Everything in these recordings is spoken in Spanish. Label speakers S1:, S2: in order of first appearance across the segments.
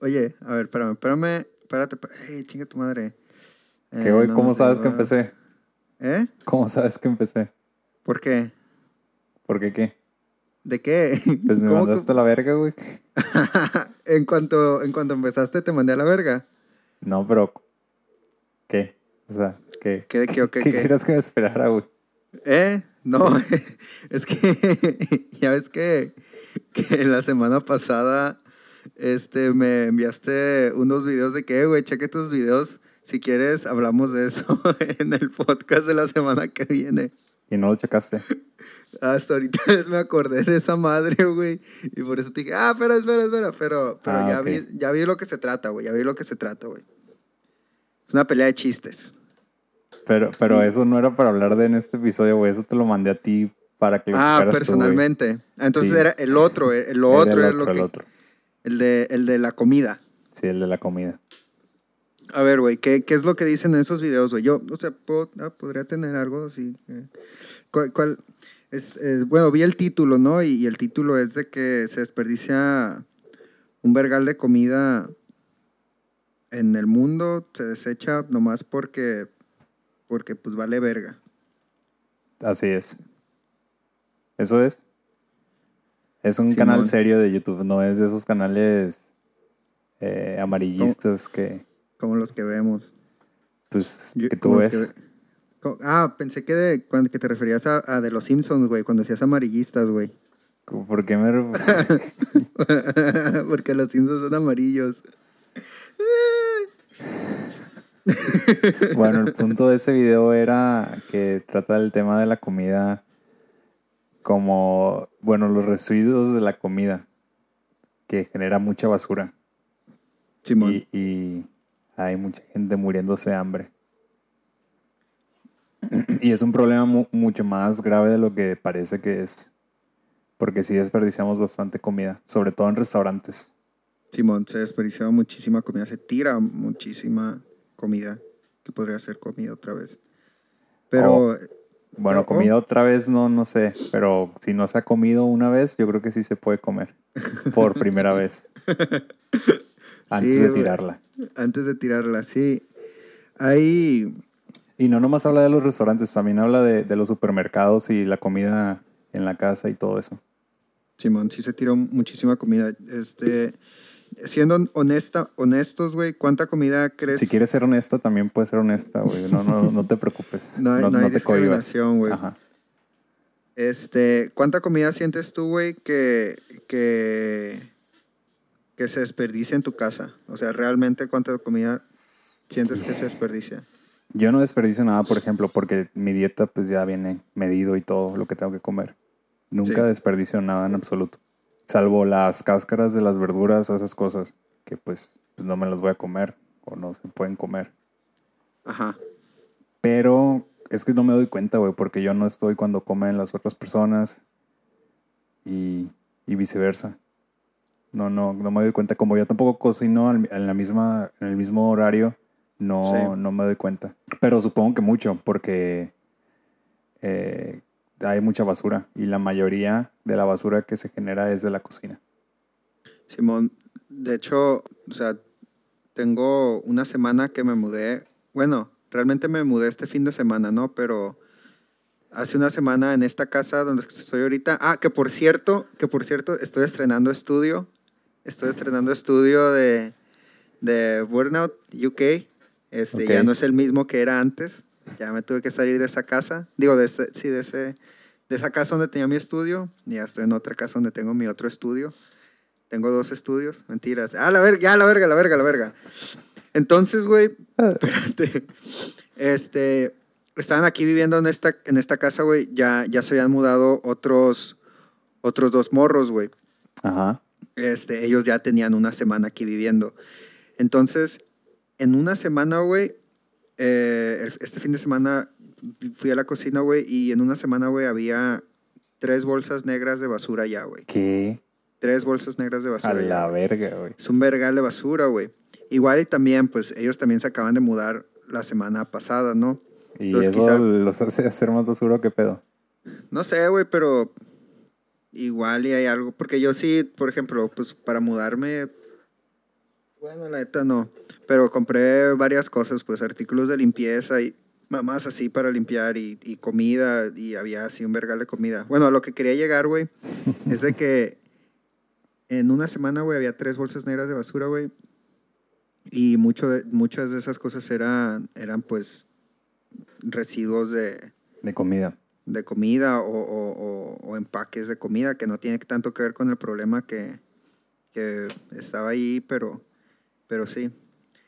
S1: Oye, a ver, espérame, espérame, espérate. Ey, chinga tu madre.
S2: ¿Qué,
S1: Eh,
S2: güey?
S1: no
S2: ¿Cómo sabes que empecé?
S1: ¿Eh?
S2: ¿Cómo sabes que empecé?
S1: ¿Por qué?
S2: ¿Por qué qué?
S1: ¿De qué?
S2: Pues me
S1: ¿Cómo que-
S2: mandaste a la verga, güey.
S1: en, cuanto, en cuanto empezaste te mandé a la verga.
S2: No, pero... ¿Qué? O sea, ¿qué?
S1: ¿Qué qué qué?
S2: ¿Qué
S1: qué?
S2: querías que me esperara, güey?
S1: ¿Eh? No, es que ya ves que, que la semana pasada este, me enviaste unos videos de que, "Eh, güey, cheque tus videos. Si quieres, hablamos de eso en el podcast de la semana que viene.
S2: Y no lo checaste.
S1: Hasta ahorita me acordé de esa madre, güey. Y por eso te dije, ah, espera, espera, espera. Pero, pero
S2: Ah,
S1: ya,
S2: ok.
S1: vi, ya vi lo que se trata, güey. Ya vi lo que se trata, güey. Es una pelea de chistes.
S2: Pero, pero
S1: Sí.
S2: eso no era para hablar de en este episodio, güey. Eso te lo mandé a ti para que lo
S1: Ah,
S2: tú,
S1: personalmente. Ah, Entonces
S2: Sí.
S1: era el otro, el, el
S2: Era
S1: otro
S2: el
S1: era
S2: otro,
S1: lo
S2: el
S1: que... El de, el de la comida.
S2: Sí, el de la comida.
S1: A ver, güey, ¿qué, ¿qué es lo que dicen en esos videos, güey? Yo, o sea, puedo- ah, podría tener algo así. eh. ¿Cuál, cuál? Es, es- bueno, vi el título, ¿no? Y, y el título es de que se desperdicia un vergal de comida en el mundo, se desecha nomás porque, porque pues vale verga.
S2: Así es. Eso es. Es un
S1: Simón.
S2: canal serio de YouTube, no es de esos canales eh, amarillistas que,
S1: Como los que vemos.
S2: pues,
S1: Yo-
S2: que tú
S1: como
S2: ves.
S1: que ve- co- ah, pensé que, de, cuando, que te referías a, a de los Simpsons, güey, cuando hacías amarillistas, güey.
S2: ¿Por qué me...
S1: Porque los Simpsons son amarillos.
S2: Bueno, el punto de ese video era que trata del tema de la comida como, bueno, los residuos de la comida, que genera mucha basura.
S1: Simón.
S2: Y, y hay mucha gente muriéndose de hambre. Y es un problema mu- mucho más grave de lo que parece que es. Porque sí desperdiciamos bastante comida, sobre todo en restaurantes.
S1: Simón, se desperdicia muchísima comida, se tira muchísima comida que podría ser comida otra vez. Pero,
S2: Oh. Bueno,
S1: oh.
S2: comida otra vez no, no sé, pero si no se ha comido una vez, yo creo que sí se puede comer por primera vez. Antes
S1: Sí,
S2: de tirarla.
S1: antes de tirarla, sí. Hay,
S2: Y no nomás habla de los restaurantes, también habla de, de los supermercados y la comida en la casa y todo eso.
S1: Simón, sí se tiró muchísima comida. Este, siendo honesta, honestos, güey, ¿cuánta comida crees?
S2: Si quieres ser honesta, también puedes ser honesta, güey. No, no, no te preocupes.
S1: No hay, no hay
S2: te cohibas.
S1: discriminación, güey. Este, ¿cuánta comida sientes tú, güey, que, que, que se desperdicia en tu casa? O sea, realmente, ¿cuánta comida sientes que se desperdicia?
S2: Yo no desperdicio nada, por ejemplo, porque mi dieta pues ya viene medido y todo lo que tengo que comer. Nunca
S1: Sí.
S2: desperdicio nada en absoluto. Salvo las cáscaras de las verduras o esas cosas que pues, pues, no me las voy a comer o no se pueden comer.
S1: Ajá.
S2: Pero es que no me doy cuenta, güey, porque yo no estoy cuando comen las otras personas y, y viceversa. No, no, no me doy cuenta. Como yo tampoco cocino en, la misma, en el mismo horario, no,
S1: Sí.
S2: no me doy cuenta. Pero supongo que mucho, porque eh, hay mucha basura y la mayoría de la basura que se genera es de la cocina.
S1: Simón, de hecho, o sea, tengo una semana que me mudé. Bueno, realmente me mudé este fin de semana, ¿no? Pero hace una semana en esta casa donde estoy ahorita. Ah, que por cierto, que por cierto, estoy estrenando estudio. Estoy estrenando estudio de, de Burnout UK. Este, ya
S2: Ok.
S1: no es el mismo que era antes. Ya me tuve que salir de esa casa. Digo, de ese, sí, de ese, de esa casa donde tenía mi estudio. Y ya estoy en otra casa donde tengo mi otro estudio. Tengo dos estudios, mentiras. Ah, la verga, ya, la verga, la verga, la verga. Entonces, güey, espérate. Este, estaban aquí viviendo en esta, en esta casa, güey. Ya, ya se habían mudado otros, otros dos morros, güey.
S2: Ajá.
S1: Este, ellos ya tenían una semana aquí viviendo. Entonces, en una semana, güey, eh, el- este fin de semana fui a la cocina, güey, y en una semana, güey, había tres bolsas negras de basura ya, güey.
S2: ¿Qué?
S1: Tres bolsas negras de
S2: A
S1: basura ya.
S2: la verga, güey.
S1: Es un vergal de basura, güey. Igual y también, pues, ellos también se acaban de mudar la semana pasada, ¿no?
S2: ¿Y
S1: Entonces,
S2: eso
S1: quizá-
S2: los hace hacer más basura o qué pedo?
S1: No sé, güey, pero igual y hay algo. Porque yo sí, por ejemplo, pues para mudarme, Bueno, la neta no. Pero compré varias cosas, pues artículos de limpieza y mamás así para limpiar y, y comida y había así un vergal de comida. Bueno, a lo que quería llegar, güey, es de que en una semana, güey, había tres bolsas negras de basura, güey. Y mucho de, muchas de esas cosas eran, eran pues residuos de,
S2: De comida.
S1: de comida o, o- o- o empaques de comida que no tiene tanto que ver con el problema que, que estaba ahí, pero, pero sí.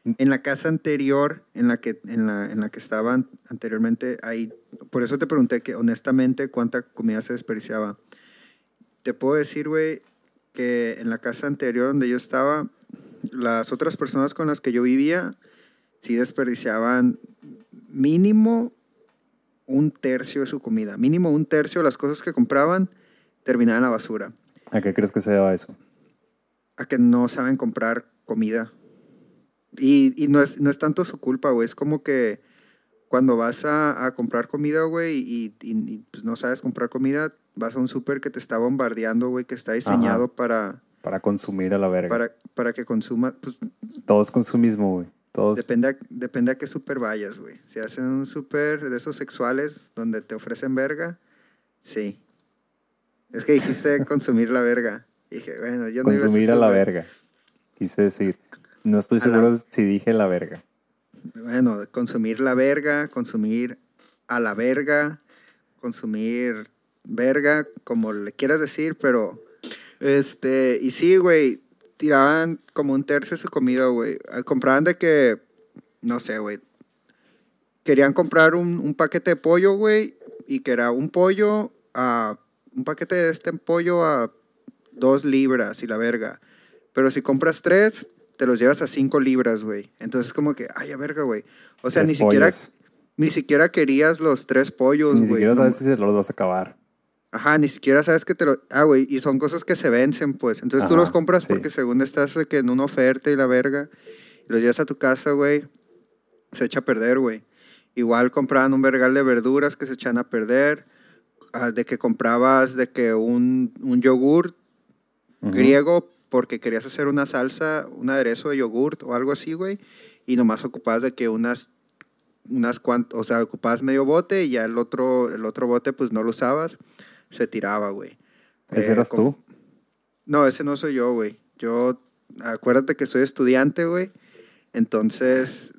S1: En la casa anterior, en la que, en la, en la que estaban anteriormente, ahí, por eso te pregunté que honestamente cuánta comida se desperdiciaba. Te puedo decir, güey, que en la casa anterior donde yo estaba, las otras personas con las que yo vivía, sí desperdiciaban mínimo un tercio de su comida. Mínimo un tercio de las cosas que compraban terminaban en la basura.
S2: ¿A qué crees que se deba eso?
S1: A que no saben comprar comida. Y, y no, es, no es tanto su culpa, güey. Es como que cuando vas a, a comprar comida, güey, y, y- y, pues, no sabes comprar comida, vas a un súper que te está bombardeando, güey, que está diseñado para,
S2: Para consumir a la verga.
S1: para, para que consumas. Pues
S2: Todo es consumismo, güey. Todos.
S1: Depende a, depende a qué súper vayas, güey. Si hacen un súper de esos sexuales donde te ofrecen verga, sí. Es que dijiste consumir la verga. Dije, bueno, yo no iba
S2: consumir
S1: ese
S2: a la verga. Quise decir. No estoy
S1: la-
S2: seguro si dije la verga.
S1: Bueno, consumir la verga, consumir a la verga, consumir verga, como le quieras decir, pero este, y sí, güey, tiraban como un tercio de su comida, güey. Ah, Compraban de que, no sé, güey, querían comprar un, un paquete de pollo, güey, y que era un pollo a, un paquete de este pollo a dos libras y la verga. Pero si compras tres, te los llevas a cinco libras, güey. Entonces como que, ay, a verga, güey. O sea,
S2: Tres
S1: ni siquiera, ni siquiera querías los tres pollos,
S2: Ni
S1: güey.
S2: siquiera
S1: no-
S2: sabes si se los vas a acabar.
S1: Ajá, ni siquiera sabes que te lo... Ah, güey, y son cosas que se vencen, pues. Entonces tú los
S2: Ajá,
S1: compras
S2: sí.
S1: porque según estás que en una oferta y la verga, y los llevas a tu casa, güey, se echa a perder, güey. Igual compraban un vergal de verduras que se echan a perder, ah, de que comprabas de que un, un yogur
S2: Ujú.
S1: griego porque querías hacer una salsa, un aderezo de yogurt o algo así, güey, y nomás ocupabas de que unas unas cuantas, o sea, ocupabas medio bote y ya el otro el otro bote pues no lo usabas, se tiraba, güey.
S2: ¿Ese
S1: Eh,
S2: eras tú?
S1: No, ese no soy yo, güey. Yo acuérdate que soy estudiante, güey. Entonces,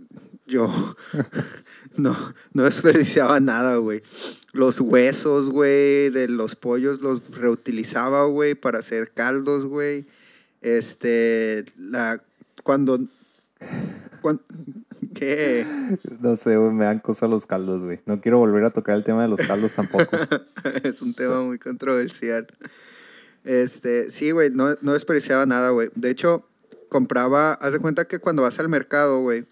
S1: yo no, no desperdiciaba nada, güey. Los huesos, güey, de los pollos los reutilizaba, güey, para hacer caldos, güey. Este, la, cuando, cuan- ¿qué?
S2: No sé, güey, me dan cosas los caldos, güey. No quiero volver a tocar el tema de los caldos tampoco.
S1: es un tema muy controversial. Este, sí, güey, no, no desperdiciaba nada, güey. De hecho, compraba, haz de cuenta que cuando vas al mercado, güey,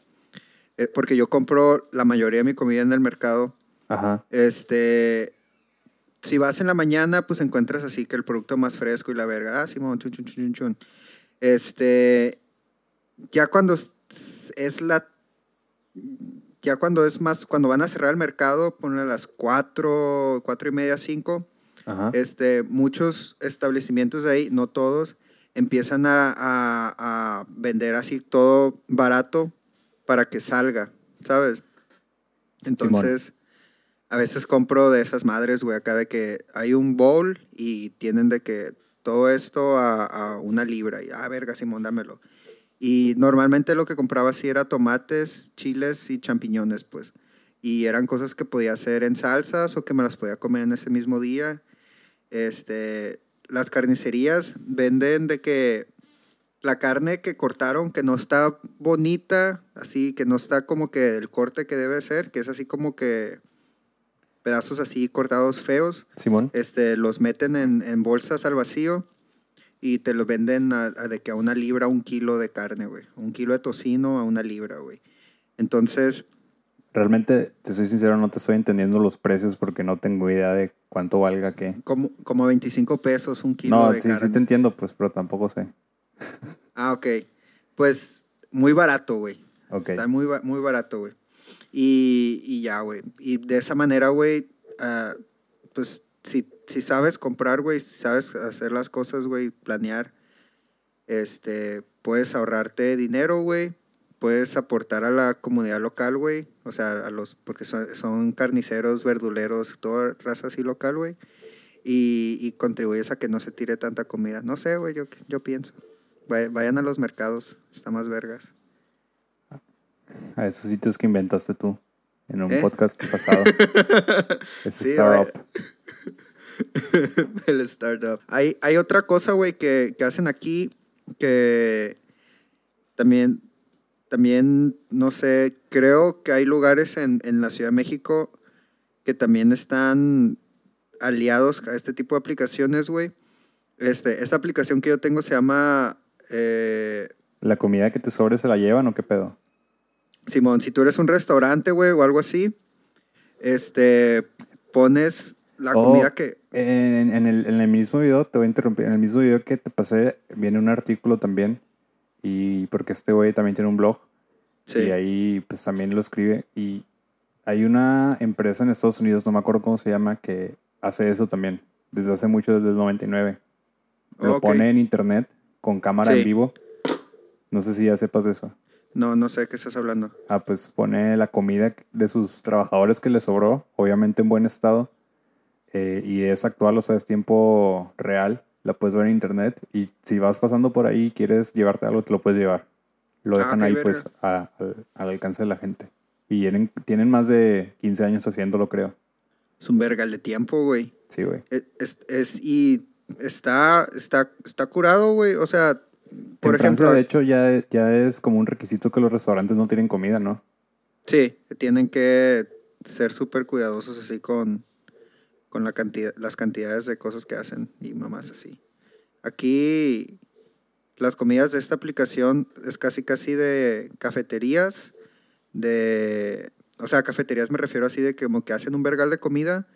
S1: eh, porque yo compro la mayoría de mi comida en el mercado,
S2: Ajá.
S1: este, si vas en la mañana, pues encuentras así que el producto más fresco y la verga, ah, Simón, chun, chun, chun, chun, chun. Este, ya cuando es, la, ya cuando es más, cuando van a cerrar el mercado, ponle a las cuatro, cuatro y media, cinco,
S2: Ajá.
S1: este, muchos establecimientos de ahí, no todos, empiezan a, a- a vender así todo barato para que salga, ¿sabes? Entonces, a veces compro de esas madres, güey, acá de que hay un bowl y tienen de que todo esto a, una libra y, ah, verga, Simón, dámelo. Y normalmente lo que compraba sí era tomates, chiles y champiñones, pues. Y eran cosas que podía hacer en salsas o que me las podía comer en ese mismo día. Este, las carnicerías venden de que la carne que cortaron, que no está bonita, así, que no está como que el corte que debe ser, que es así como que pedazos así cortados feos,
S2: Simón.
S1: este, los meten en, en bolsas al vacío y te lo venden a, a de que a una libra, un kilo de carne, güey. Un kilo de tocino a una libra, güey. Entonces,
S2: Realmente, te soy sincero, no te estoy entendiendo los precios porque no tengo idea de cuánto valga qué.
S1: como, como 25 pesos un kilo
S2: No,
S1: de
S2: sí,
S1: carne.
S2: sí te entiendo, pues, pero tampoco sé.
S1: Ah, ok. Pues muy barato, güey.
S2: Ok.
S1: Está muy, muy barato, güey. Y, y ya, güey. Y de esa manera, güey, ah, pues si, si sabes comprar, güey, si sabes hacer las cosas, güey, planear, este, puedes ahorrarte dinero, güey. Puedes aportar a la comunidad local, güey. O sea, a los, porque son, son carniceros, verduleros, toda raza así local, güey. Y, y contribuyes a que no se tire tanta comida. No sé, güey, yo, yo pienso. Vay- Vayan a los mercados, está más vergas.
S2: A esos sitios que inventaste tú en un
S1: ¿Eh?
S2: podcast pasado.
S1: Sí,
S2: startup.
S1: el startup. Hay, hay otra cosa, güey, que, que hacen aquí que también, también, no sé, creo que hay lugares en, en la Ciudad de México que también están aliados a este tipo de aplicaciones, güey. Este, esta aplicación que yo tengo se llama eh,
S2: ¿La comida que te sobre se la llevan o qué pedo?
S1: Simón, si tú eres un restaurante, güey, o algo así, este, pones la
S2: Oh.
S1: comida que...
S2: En, en el, en el mismo video, te voy a interrumpir, en el mismo video que te pasé, viene un artículo también. Y porque este güey también tiene un blog.
S1: Sí.
S2: Y ahí pues también lo escribe. Y hay una empresa en Estados Unidos, no me acuerdo cómo se llama, que hace eso también. Desde hace mucho, desde el 99. Lo pone en internet con cámara
S1: Sí.
S2: en vivo. No sé si ya sepas eso.
S1: No, no sé de qué estás hablando.
S2: Ah, pues pone la comida de sus trabajadores que le sobró, obviamente en buen estado. eh, y es actual, o sea, es tiempo real. La puedes ver en internet. Y si vas pasando por ahí y quieres llevarte algo, te lo puedes llevar. Lo
S1: Ah,
S2: dejan
S1: qué
S2: ahí,
S1: verga.
S2: pues, a- al, al alcance de la gente. Y tienen, tienen más de 15 años haciéndolo, creo.
S1: Es un vergal de tiempo, güey.
S2: Sí, güey.
S1: Es, es, es- y está, está, está curado, güey. O sea, por
S2: en Francia,
S1: ejemplo,
S2: de hecho, ya, ya es como un requisito que los restaurantes no tienen comida, ¿no?
S1: sí, tienen que ser súper cuidadosos así con, con la cantidad, las cantidades de cosas que hacen y mamás así. Aquí las comidas de esta aplicación es casi casi de cafeterías, de, o sea, cafeterías me refiero así de que como que hacen un vergal de comida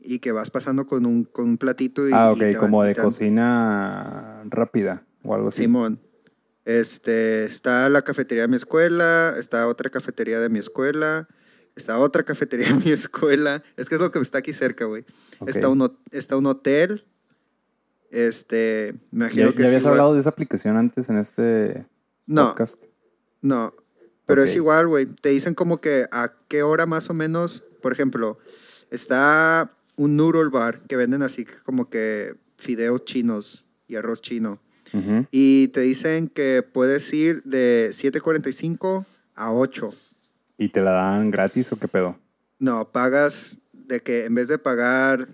S1: y que vas pasando con un, con un platito y...
S2: ah,
S1: y
S2: ok,
S1: te
S2: como de
S1: te
S2: cocina rápida o algo así.
S1: Simón. Este, está la cafetería de mi escuela, está otra cafetería de mi escuela, está otra cafetería de mi escuela. Es que es lo que está aquí cerca, güey. Está, un, está un hotel. Este, me imagino
S2: ¿Ya,
S1: que
S2: ya habías
S1: igual-
S2: hablado de esa aplicación antes en este
S1: No,
S2: podcast?
S1: no. Pero es igual, güey. Te dicen como que a qué hora más o menos, por ejemplo, está un noodle bar que venden así como que fideos chinos y arroz chino. Y te dicen que puedes ir de 7.45 a 8.
S2: ¿Y te la dan gratis o qué pedo?
S1: No, pagas de que en vez de pagar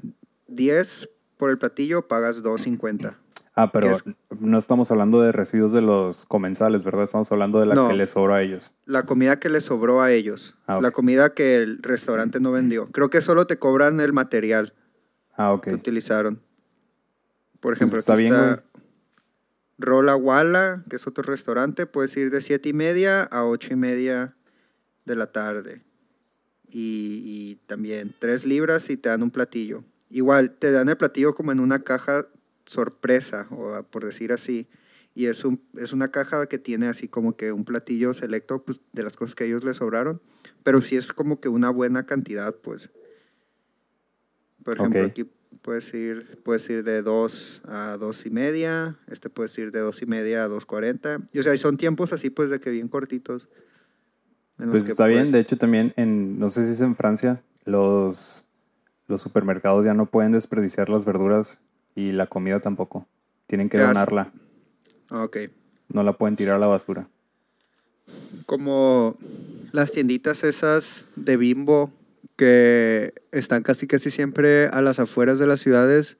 S1: 10 por el platillo, pagas 2.50.
S2: Ah, pero
S1: Es-
S2: no estamos hablando de residuos de los comensales, ¿verdad? Estamos hablando de la
S1: No.
S2: que les sobra a ellos.
S1: La comida que les sobró a ellos.
S2: Ah.
S1: La comida que el restaurante no vendió. Creo que solo te cobran el material
S2: Ah, ok.
S1: que utilizaron. Por
S2: Pues
S1: ejemplo,
S2: está
S1: aquí
S2: bien,
S1: está Rola Wala, que es otro restaurante. Puedes ir de 7 y media a 8 y media de la tarde. Y, y también 3 libras y te dan un platillo. Igual, te dan el platillo como en una caja sorpresa, o por decir así. Y es, un, es una caja que tiene así como que un platillo selecto pues, de las cosas que ellos les sobraron. Pero sí es como que una buena cantidad, pues. Por ejemplo,
S2: Ok.
S1: aquí puedes ir, puedes ir de 2 a 2 y media. Este puedes ir de 2 y media a 2.40. Y o sea, son tiempos así pues de que bien cortitos.
S2: Pues está bien. De hecho, también en, no sé si es en Francia, los, los supermercados ya no pueden desperdiciar las verduras y la comida tampoco. Tienen que donarla.
S1: Ah, Ok.
S2: No la pueden tirar a la basura.
S1: como las tienditas esas de bimbo que están casi casi siempre a las afueras de las ciudades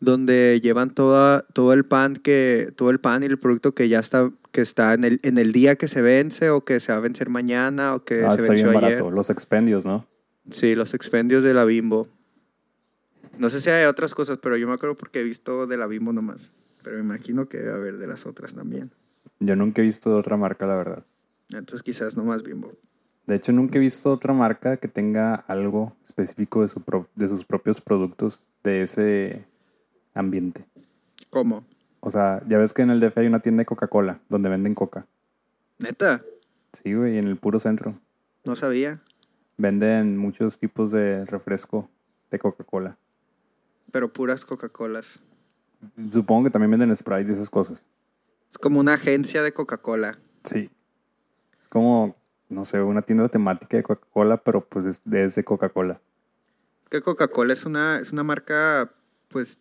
S1: donde llevan toda, todo el pan que todo el pan y el producto que ya está que está en el, en el día que se vence o que se va a vencer mañana o que
S2: Ah,
S1: se
S2: está bien
S1: venció ayer.
S2: barato. Los expendios, ¿no?
S1: Sí, los expendios de la bimbo. No sé si hay otras cosas, pero yo me acuerdo porque he visto de la bimbo nomás. Pero me imagino que debe haber de las otras también.
S2: Yo nunca he visto de otra marca, la verdad.
S1: Entonces quizás nomás bimbo.
S2: De hecho, nunca he visto otra marca que tenga algo específico de, su pro- de sus propios productos de ese ambiente.
S1: ¿Cómo?
S2: O sea, ya ves que en el DF hay una tienda de Coca-Cola donde venden coca.
S1: ¿Neta?
S2: Sí, güey, en el puro centro.
S1: No sabía.
S2: Venden muchos tipos de refresco de Coca-Cola.
S1: Pero puras Coca-Colas.
S2: Supongo que también venden Sprite y esas cosas.
S1: Es como una agencia de Coca-Cola.
S2: Sí. Es como, no sé, una tienda temática de Coca-Cola, pero pues es desde Coca-Cola.
S1: Es que Coca-Cola es una, es una marca, pues,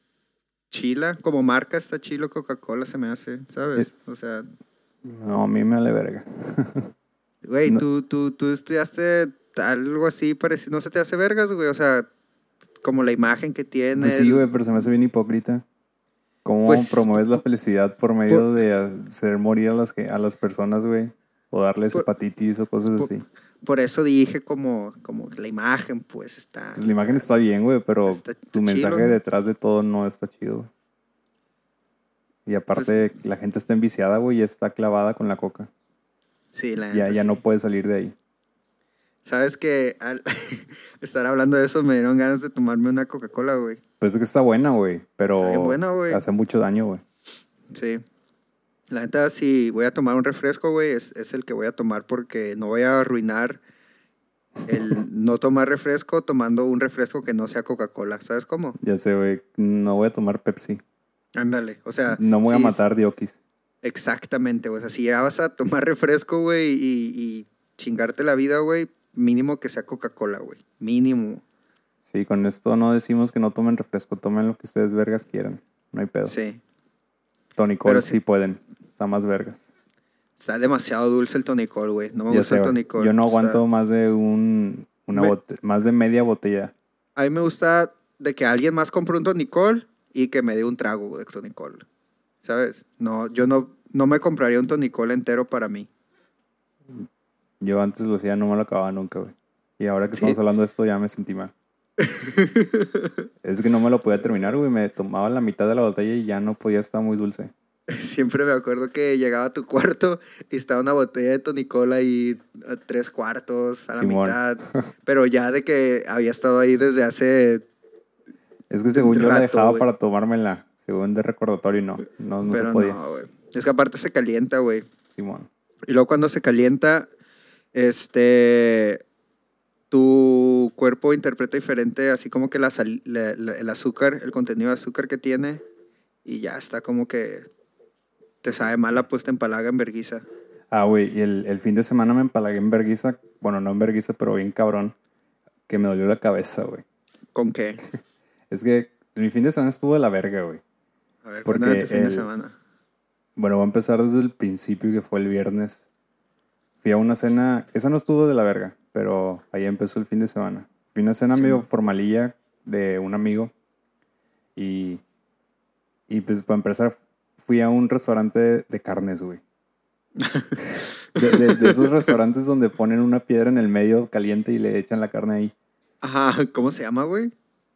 S1: chila. Como marca está chilo Coca-Cola, se me hace, ¿sabes? O sea,
S2: No, a mí me vale verga.
S1: güey,
S2: No.
S1: tú, tú, tú estudiaste algo así parecido. ¿No se te hace vergas, güey? O sea, como la imagen que tiene.
S2: Pues sí, güey, pero se me hace bien hipócrita. ¿Cómo
S1: Pues,
S2: promueves la felicidad por medio de hacer morir a las, que, a las personas, güey? O darles
S1: Por-
S2: hepatitis o cosas
S1: por-
S2: así.
S1: Por eso dije como, como la imagen, pues, está...
S2: Pues la imagen está bien, güey, pero
S1: está- está
S2: su mensaje detrás de todo no está chido. Y aparte,
S1: Pues
S2: la gente está enviciada, güey, y está clavada con la coca.
S1: Sí, la
S2: Ya, ya
S1: sí.
S2: no puede salir de ahí.
S1: Sabes que al estar hablando de eso me dieron ganas de tomarme una Coca-Cola, güey.
S2: Pues es que está buena, güey, pero
S1: buena, güey.
S2: hace mucho daño, güey.
S1: Sí. La neta, si voy a tomar un refresco, güey, es, es el que voy a tomar porque no voy a arruinar el no tomar refresco tomando un refresco que no sea Coca-Cola. ¿Sabes cómo?
S2: Ya sé, güey, no voy a tomar Pepsi.
S1: Ándale. O sea,
S2: No voy a matar diokis.
S1: Exactamente, güey. O sea, si ya vas a tomar refresco, güey, y, y chingarte la vida, güey, mínimo que sea Coca-Cola, güey. Mínimo.
S2: Sí, con esto no decimos que no tomen refresco, tomen lo que ustedes vergas quieran. No hay pedo.
S1: Sí.
S2: Tony Cole sí.
S1: sí-
S2: pueden. Está más vergas.
S1: Está demasiado dulce el tonicol, güey. No me
S2: Ya
S1: gusta
S2: sé,
S1: el
S2: güey.
S1: tonicol.
S2: Yo no
S1: Está-
S2: aguanto más de un una
S1: Me-
S2: bote- más de media botella.
S1: A mí me gusta de que alguien más compre un tonicol y que me dé un trago de tonicol. ¿Sabes? No, yo no, no me compraría un tonicol entero para mí.
S2: Yo antes lo hacía, no me lo acababa nunca, güey. Y ahora que
S1: ¿Sí?
S2: estamos hablando de esto ya me sentí mal. es que no me lo podía terminar, güey. Me tomaba la mitad de la botella y ya no podía estar muy dulce.
S1: Siempre me acuerdo que llegaba a tu cuarto y estaba una botella de tonicol ahí a tres cuartos, a la
S2: Simón.
S1: mitad. Pero ya de que había estado ahí desde hace...
S2: Es que según yo la dejaba para tomármela. Según de recordatorio, no. No, no se
S1: pero
S2: podía.
S1: no. Es que aparte se calienta, güey.
S2: Simón.
S1: Y luego cuando se calienta, este, tu cuerpo interpreta diferente, así como que la sal- la- la- el azúcar, el contenido de azúcar que tiene, y ya está como que te sabe mal la puesta en palaga en verguiza.
S2: Ah, güey, y el, el fin de semana me empalagué en verguiza. Bueno, no en verguiza, pero bien cabrón. Que me dolió la cabeza, güey.
S1: ¿Con qué?
S2: Es que mi fin de semana estuvo de la verga, güey.
S1: A ver,
S2: Porque
S1: cuéntame tu fin de semana.
S2: Bueno, voy a empezar desde el principio, que fue el viernes. Fui a una cena, esa no estuvo de la verga, pero ahí empezó el fin de semana. Fui a una cena
S1: Sí,
S2: medio formalilla de un amigo. Y, y pues para empezar, fui a un restaurante de, de carnes, güey. De, de- de esos restaurantes donde ponen una piedra en el medio caliente y le echan la carne ahí.
S1: Ajá, ¿cómo se llama, güey?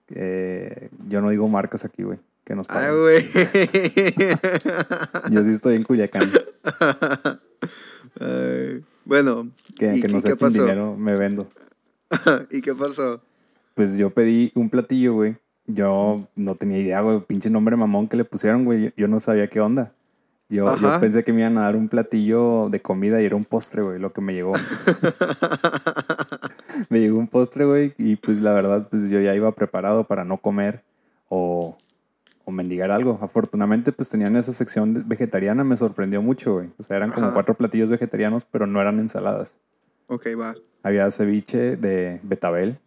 S2: Eh, yo no digo marcas aquí, güey. Que nos paguen.
S1: Ah, güey.
S2: Yo sí estoy en Culiacán.
S1: Ay, bueno,
S2: Que,
S1: ¿y,
S2: que
S1: y
S2: nos
S1: qué
S2: echen
S1: pasó?
S2: dinero, me vendo.
S1: ¿Y qué pasó?
S2: Pues yo pedí un platillo, güey. Yo no tenía idea, güey. Pinche nombre mamón que le pusieron, güey. Yo no sabía qué onda. Yo, pensé que me iban a dar un platillo de comida y era un postre, güey, lo que me llegó. me llegó un postre, güey, y pues la verdad, pues yo ya iba preparado para no comer o, o mendigar algo. Afortunadamente, pues tenían esa sección vegetariana, me sorprendió mucho, güey. O sea, eran como
S1: Ajá.
S2: cuatro platillos vegetarianos, pero no eran ensaladas.
S1: ok, va.
S2: Había ceviche de betabel.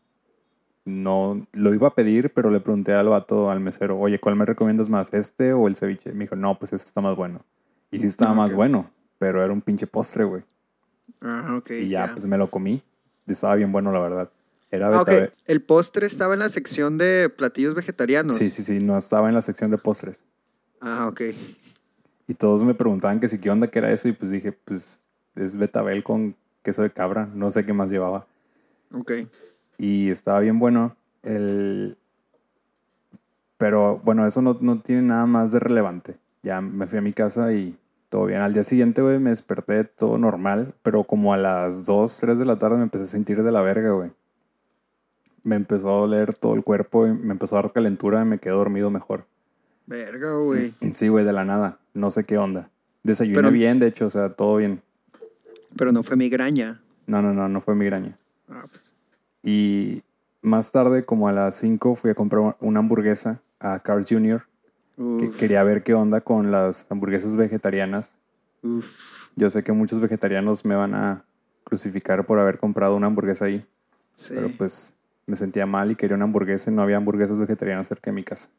S2: No lo iba a pedir, pero le pregunté al vato, al mesero, oye, ¿cuál me recomiendas más, este o el ceviche? Me dijo, no, pues este está más bueno. Y sí estaba
S1: Ah,
S2: más bueno, pero era un pinche postre, güey.
S1: Ah, ok,
S2: y ya,
S1: ya.
S2: pues me lo comí. Estaba bien bueno, la verdad. Era
S1: Ah, ok.
S2: betabel.
S1: El postre estaba en la sección de platillos vegetarianos.
S2: Sí, sí, sí, no estaba en la sección de postres.
S1: Ah, ok.
S2: Y todos me preguntaban que si qué onda que era eso y pues dije, pues es betabel con queso de cabra, no sé qué más llevaba.
S1: Ok.
S2: y estaba bien bueno. El... Pero bueno, eso no, no tiene nada más de relevante. Ya me fui a mi casa y todo bien. Al día siguiente, güey, me desperté todo normal, pero como a las 2, 3 de la tarde me empecé a sentir de la verga, güey. Me empezó a doler todo el cuerpo, y me empezó a dar calentura y me quedé dormido mejor.
S1: Verga, güey.
S2: Sí, güey, de la nada. No sé qué onda. Desayuné
S1: Pero-
S2: bien, de hecho, o sea, todo bien.
S1: Pero no fue migraña.
S2: No, no, no, no fue migraña.
S1: Ah, pues.
S2: Y más tarde, como a las 5, fui a comprar una hamburguesa a Carl Jr. que
S1: Uf.
S2: quería ver qué onda con las hamburguesas vegetarianas
S1: Uf,
S2: Yo sé que muchos vegetarianos me van a crucificar por haber comprado una hamburguesa ahí,
S1: sí.
S2: pero pues me sentía mal y quería una hamburguesa y no había hamburguesas vegetarianas cerca de mi casa.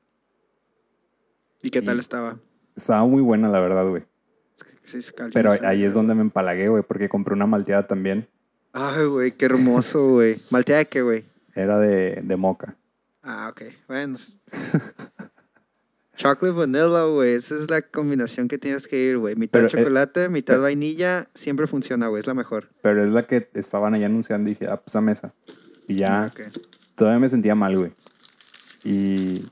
S1: ¿Y qué tal
S2: y-
S1: estaba?
S2: Estaba muy buena, la verdad, güey.
S1: Sí,
S2: Pero ahí es donde me empalagué, güey, porque compré una malteada también.
S1: Ay, güey, qué hermoso, güey. ¿Malteada de qué, güey?
S2: Era de, de moca.
S1: Ah, ok. Bueno. Chocolate vanilla, güey. Esa es la combinación que tienes que ir, güey. Mitad
S2: Pero, eh,
S1: chocolate, mitad
S2: pero-
S1: vainilla. Siempre funciona, güey. Es la mejor.
S2: Pero es la que estaban ahí anunciando y dije, ah, pues a mesa. Y ya todavía me sentía mal, güey. Y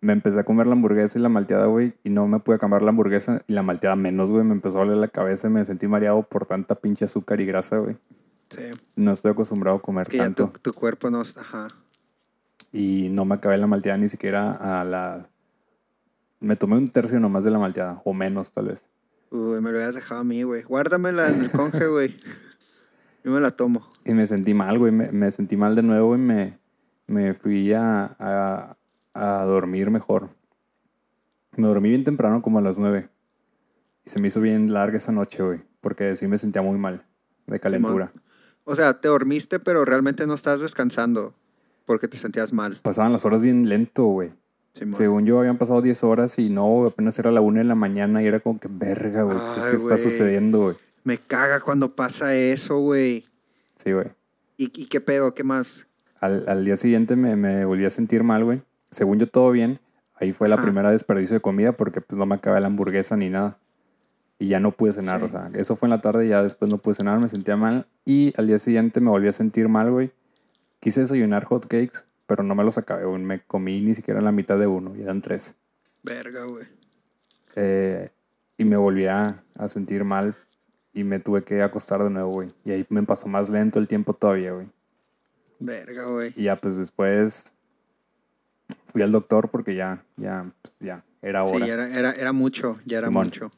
S2: me empecé a comer la hamburguesa y la malteada, güey, y no me pude acabar la hamburguesa y la malteada menos, güey. Me empezó a doler la cabeza y me sentí mareado por tanta pinche azúcar y grasa, güey.
S1: Sí.
S2: No estoy acostumbrado a comer
S1: Es que ya
S2: tanto.
S1: tu, tu cuerpo no está. Ajá.
S2: Y no me acabé la malteada ni siquiera a la... Me tomé un tercio nomás de la malteada, o menos tal vez.
S1: Uy, me lo habías dejado a mí, güey. Guárdamela en el conge, güey. Yo me la tomo.
S2: Y me sentí mal, güey. Me, me sentí mal de nuevo y me, me fui a, a, a dormir mejor. Me dormí bien temprano, como a las nueve. Y se me hizo bien larga esa noche, güey. Porque sí me sentía muy mal de calentura.
S1: O sea, te dormiste, pero realmente no estás descansando porque te sentías mal.
S2: Pasaban las horas bien lento, güey.
S1: Simón.
S2: Según yo, habían pasado 10 horas y no, apenas era la una de la mañana y era como que verga, güey. ¿Qué, está sucediendo, güey?
S1: Me caga cuando pasa eso, güey.
S2: Sí, güey.
S1: ¿Y, ¿Y qué pedo? ¿Qué más?
S2: Al, al día siguiente me, me volví a sentir mal, güey. Según yo, todo bien. Ahí fue la primera desperdicio de comida porque pues no me acabé la hamburguesa ni nada. Y ya no pude cenar,
S1: Sí.
S2: o sea, eso fue en la tarde y ya después no pude cenar, me sentía mal. Y al día siguiente me volví a sentir mal, güey. Quise desayunar hot cakes, pero no me los acabé, güey. Me comí ni siquiera la mitad de uno, y eran tres.
S1: Verga, güey.
S2: Eh, y me volví a, a sentir mal y me tuve que acostar de nuevo, güey. Y ahí me pasó más lento el tiempo todavía, güey.
S1: Verga, güey.
S2: Y ya pues después fui al doctor porque ya, ya, pues, ya, era
S1: Sí,
S2: hora.
S1: ya era, era, era mucho, ya era
S2: Simón.
S1: mucho.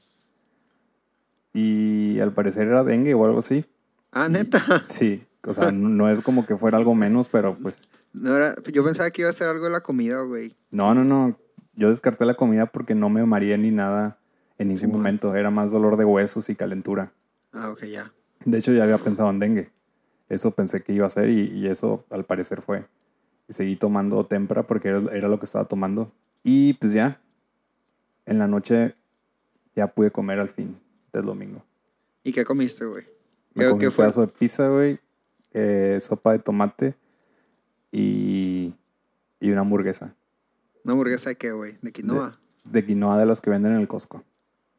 S2: Y al parecer era dengue o algo así.
S1: Ah, neta.
S2: Sí, o sea, no, es como que fuera algo menos, pero pues,
S1: No era, yo pensaba que iba a ser algo de la comida, güey.
S2: no, no, no. Yo descarté la comida porque no me mareé ni nada en ningún momento. Era más dolor de huesos y calentura.
S1: Ah, ok, ya.
S2: De hecho, ya había pensado en dengue. Eso pensé que iba a ser y, y eso al parecer fue. Y seguí tomando tempra porque era, era lo que estaba tomando. Y pues ya, en la noche ya pude comer al fin del domingo.
S1: ¿Y qué comiste, güey?
S2: Me
S1: ¿Qué,
S2: comí
S1: qué
S2: un
S1: fue?
S2: pedazo de pizza, güey, eh, sopa de tomate y, y una hamburguesa
S1: ¿Una hamburguesa de qué, güey? ¿De quinoa?
S2: de quinoa de las que venden en el Costco.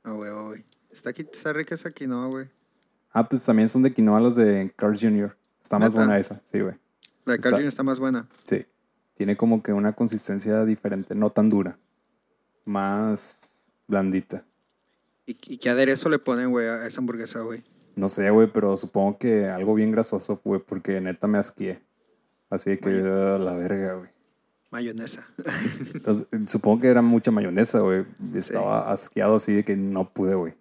S1: Ah, güey, güey. Está, aquí, está rica esa quinoa, güey.
S2: Ah, pues también son de quinoa los de Carl's Jr. Está más buena esa, sí, güey.
S1: La de Carl Jr. está más buena.
S2: Sí. Tiene como que una consistencia diferente, no tan dura. Más blandita.
S1: ¿Y, y qué aderezo le ponen, güey, a esa hamburguesa, güey?
S2: No sé, güey, pero supongo que algo bien grasoso, güey, porque neta me asqué. Así de que, ah, la verga, güey.
S1: Mayonesa.
S2: Supongo que era mucha mayonesa, güey. Estaba asqueado así de que no pude, güey.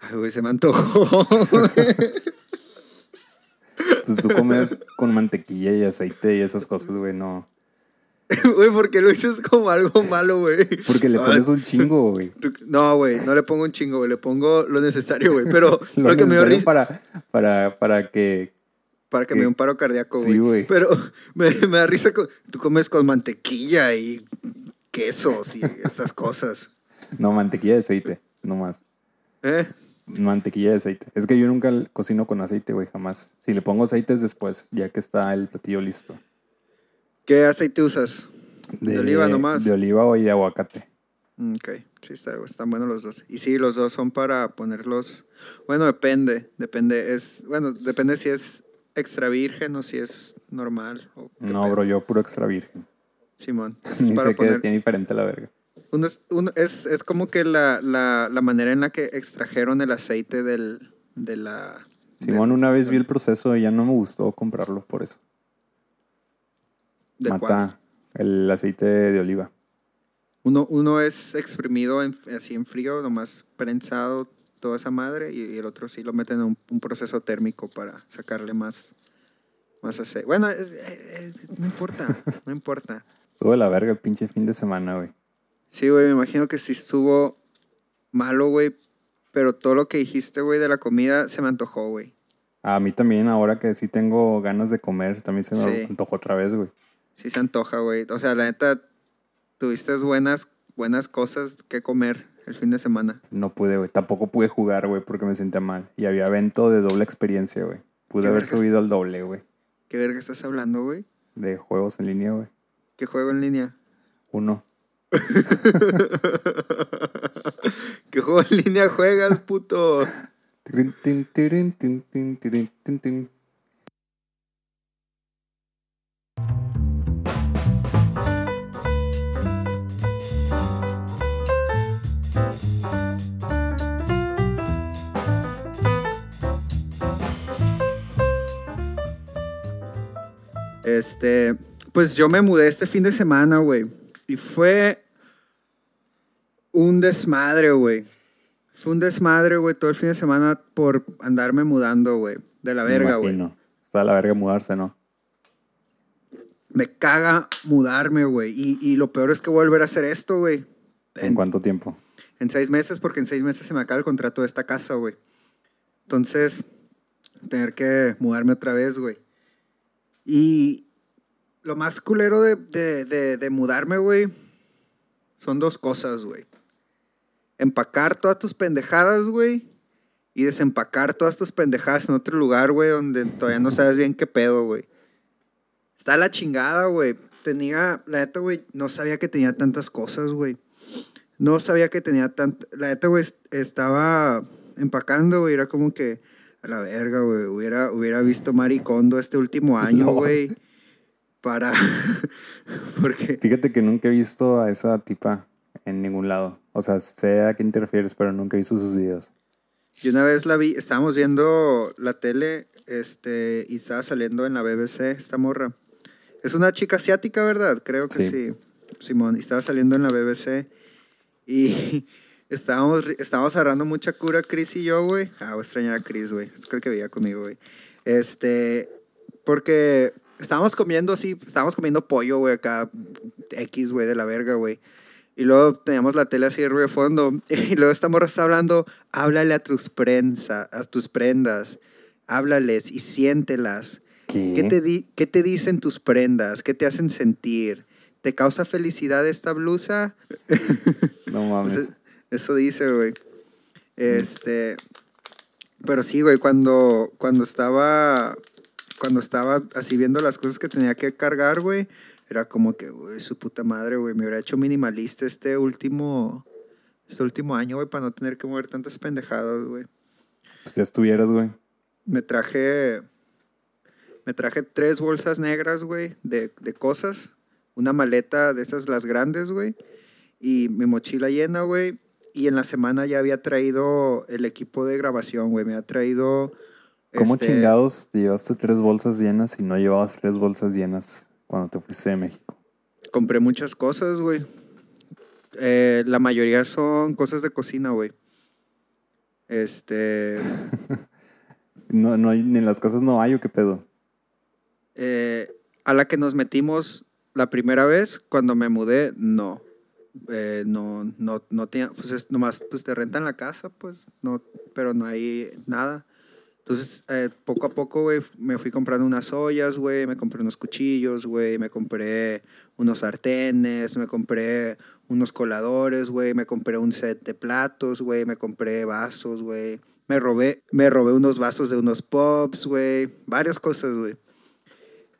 S1: Ay, güey, se me antojó.
S2: Pues tú comes con mantequilla y aceite y esas cosas, güey, no.
S1: Güey, porque lo dices como algo malo, güey.
S2: Porque le
S1: Ay,
S2: pones un chingo, güey.
S1: No, güey, no le pongo un chingo, güey. Le pongo lo necesario, güey. Pero
S2: Lo,
S1: lo, que me dio risa
S2: para, para, para que...
S1: para que
S2: que-
S1: me dé un paro cardíaco, güey.
S2: Sí, güey.
S1: Pero me, me da risa. con- tú comes con mantequilla y quesos y estas cosas.
S2: No, mantequilla de aceite, no más.
S1: ¿Eh?
S2: Mantequilla de aceite. Es que yo nunca cocino con aceite, güey, jamás. Si le pongo aceite es después, ya que está el platillo listo.
S1: ¿Qué aceite usas? De oliva nomás.
S2: De oliva o de aguacate.
S1: Mm, Ok, sí, está, están buenos los dos. Y sí, los dos son para ponerlos. Bueno, depende. Depende. Es, bueno, depende si es extra virgen o si es normal. o
S2: No, bro, yo puro extra virgen.
S1: Simón. Es
S2: Ni
S1: para
S2: sé que
S1: poner.
S2: tiene diferente la verga.
S1: Uno es, uno es, es como que la, la, la manera en la que extrajeron el aceite del, de la.
S2: Simón,
S1: del-
S2: una vez vi el proceso y ya no me gustó comprarlo por eso.
S1: ¿De cuál?
S2: Mata el aceite de oliva.
S1: Uno, uno es exprimido en- así en frío, nomás prensado toda esa madre, y, y el otro sí lo meten en un, un proceso térmico para sacarle más, más aceite. Bueno, es- no importa, no importa.
S2: Estuvo de la verga el pinche fin de semana, güey.
S1: Sí, güey, me imagino que sí estuvo malo, güey, pero todo lo que dijiste, güey, de la comida se me antojó, güey.
S2: A mí también, ahora que sí tengo ganas de comer, también se me
S1: Sí.
S2: antojó otra vez, güey.
S1: Sí se antoja, güey. O sea, la neta, tuviste buenas, buenas cosas que comer el fin de semana.
S2: No pude, güey. Tampoco pude jugar, güey, porque me sentía mal. Y había evento de doble experiencia, güey. Pude
S1: ¿Qué
S2: haber subido al doble, güey.
S1: ¿Qué verga estás hablando, güey?
S2: De juegos en línea, güey.
S1: ¿Qué juego en línea?
S2: Uno.
S1: ¿Qué juego en línea juegas, puto? Este, pues yo me mudé este fin de semana, güey. Y fue un desmadre, güey. Fue un desmadre, güey, todo el fin de semana por andarme mudando, güey. De la verga, güey.
S2: Está de la verga mudarse, ¿no?
S1: Me caga mudarme, güey. Y, y lo peor es que voy a volver a hacer esto, güey.
S2: ¿En cuánto tiempo?
S1: En seis meses, porque en seis meses se me acaba el contrato de esta casa, güey. Entonces, tener que mudarme otra vez, güey. Y lo más culero de, de, de, de mudarme, güey, son dos cosas, güey. Empacar todas tus pendejadas, güey. Y desempacar todas tus pendejadas en otro lugar, güey, donde todavía no sabes bien qué pedo, güey. Está la chingada, güey. Tenía, la neta, güey, no sabía que tenía tantas cosas, güey. No sabía que tenía tanto. La neta, güey, est- estaba empacando, güey. Era como que, a la verga, güey. Hubiera, hubiera visto Maricondo este último año,
S2: No.
S1: Para. Porque.
S2: Fíjate que nunca he visto a esa tipa en ningún lado. O sea, sé a qué te refieres, pero nunca he visto sus videos.
S1: Yo una vez la vi, estábamos viendo la tele, este, y estaba saliendo en la BBC esta morra. Es una chica asiática, ¿verdad? Creo que sí.
S2: Sí.
S1: Simón, y estaba saliendo en la BBC. Y estábamos, estábamos agarrando mucha cura, Chris y yo, güey. Ah, voy a extrañar a Chris, güey. Es el que veía conmigo, güey. Este, porque estábamos comiendo así, estábamos comiendo pollo, güey, acá, X, güey, de la verga, güey. Y luego teníamos la tele así de ruido de fondo. Y luego esta morra está hablando, háblale a tus prensa, a tus prendas. Háblales y siéntelas.
S2: ¿Qué?
S1: ¿Qué te, di- ¿Qué te dicen tus prendas? ¿Qué te hacen sentir? ¿Te causa felicidad esta blusa?
S2: No mames.
S1: Pues es- eso dice, güey. Este. Pero sí, güey, cuando, cuando estaba. Cuando estaba así viendo las cosas que tenía que cargar, güey, era como que, güey, su puta madre, güey, me hubiera hecho minimalista este último. Este último año, güey, para no tener que mover tantas pendejadas, güey.
S2: Pues ya estuvieras, güey.
S1: Me traje. Me traje tres bolsas negras, güey, de, de cosas. Una maleta de esas, las grandes, güey. Y mi mochila llena, güey. Y en la semana ya había traído el equipo de grabación, güey. Me ha traído.
S2: ¿Cómo
S1: este,
S2: chingados te llevaste tres bolsas llenas y no llevabas tres bolsas llenas cuando te fuiste de México?
S1: Compré muchas cosas, güey. Eh, la mayoría son cosas de cocina, güey. Este.
S2: No, no hay, ni en las casas no hay o qué pedo.
S1: Eh, a la que nos metimos la primera vez, cuando me mudé, no. Eh, no, no, no tenía, pues es nomás, pues te rentan la casa, pues, no, pero no hay nada. Entonces, eh, poco a poco, güey, me fui comprando unas ollas, güey, me compré unos cuchillos, güey, me compré unos sartenes, me compré unos coladores, güey, me compré un set de platos, güey, me compré vasos, güey. Me robé, me robé unos vasos de unos pops, güey, varias cosas, güey.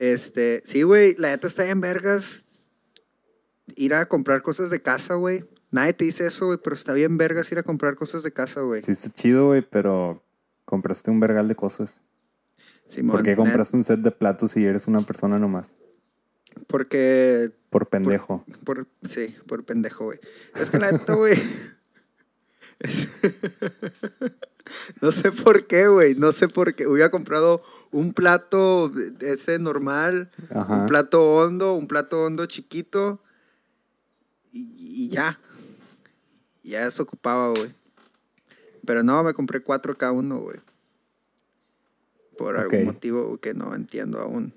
S1: Este, sí, güey, la neta está en vergas ir a comprar cosas de casa, güey. Nadie te dice eso, güey, pero está bien vergas ir a comprar cosas de casa, güey.
S2: Sí, está chido, güey, pero compraste un vergal de cosas.
S1: Simón,
S2: ¿Por qué compraste un set de platos si eres una persona nomás?
S1: Porque,
S2: Por pendejo.
S1: por, sí, por pendejo, güey. Es que neta, güey. no sé por qué, güey. No sé por qué. Hubiera comprado un plato ese normal,
S2: Ajá.
S1: un plato hondo, un plato hondo chiquito. Y, y ya. Ya se ocupaba, güey. Pero no, me compré cuatro cada uno, güey. Por algún motivo que no entiendo aún.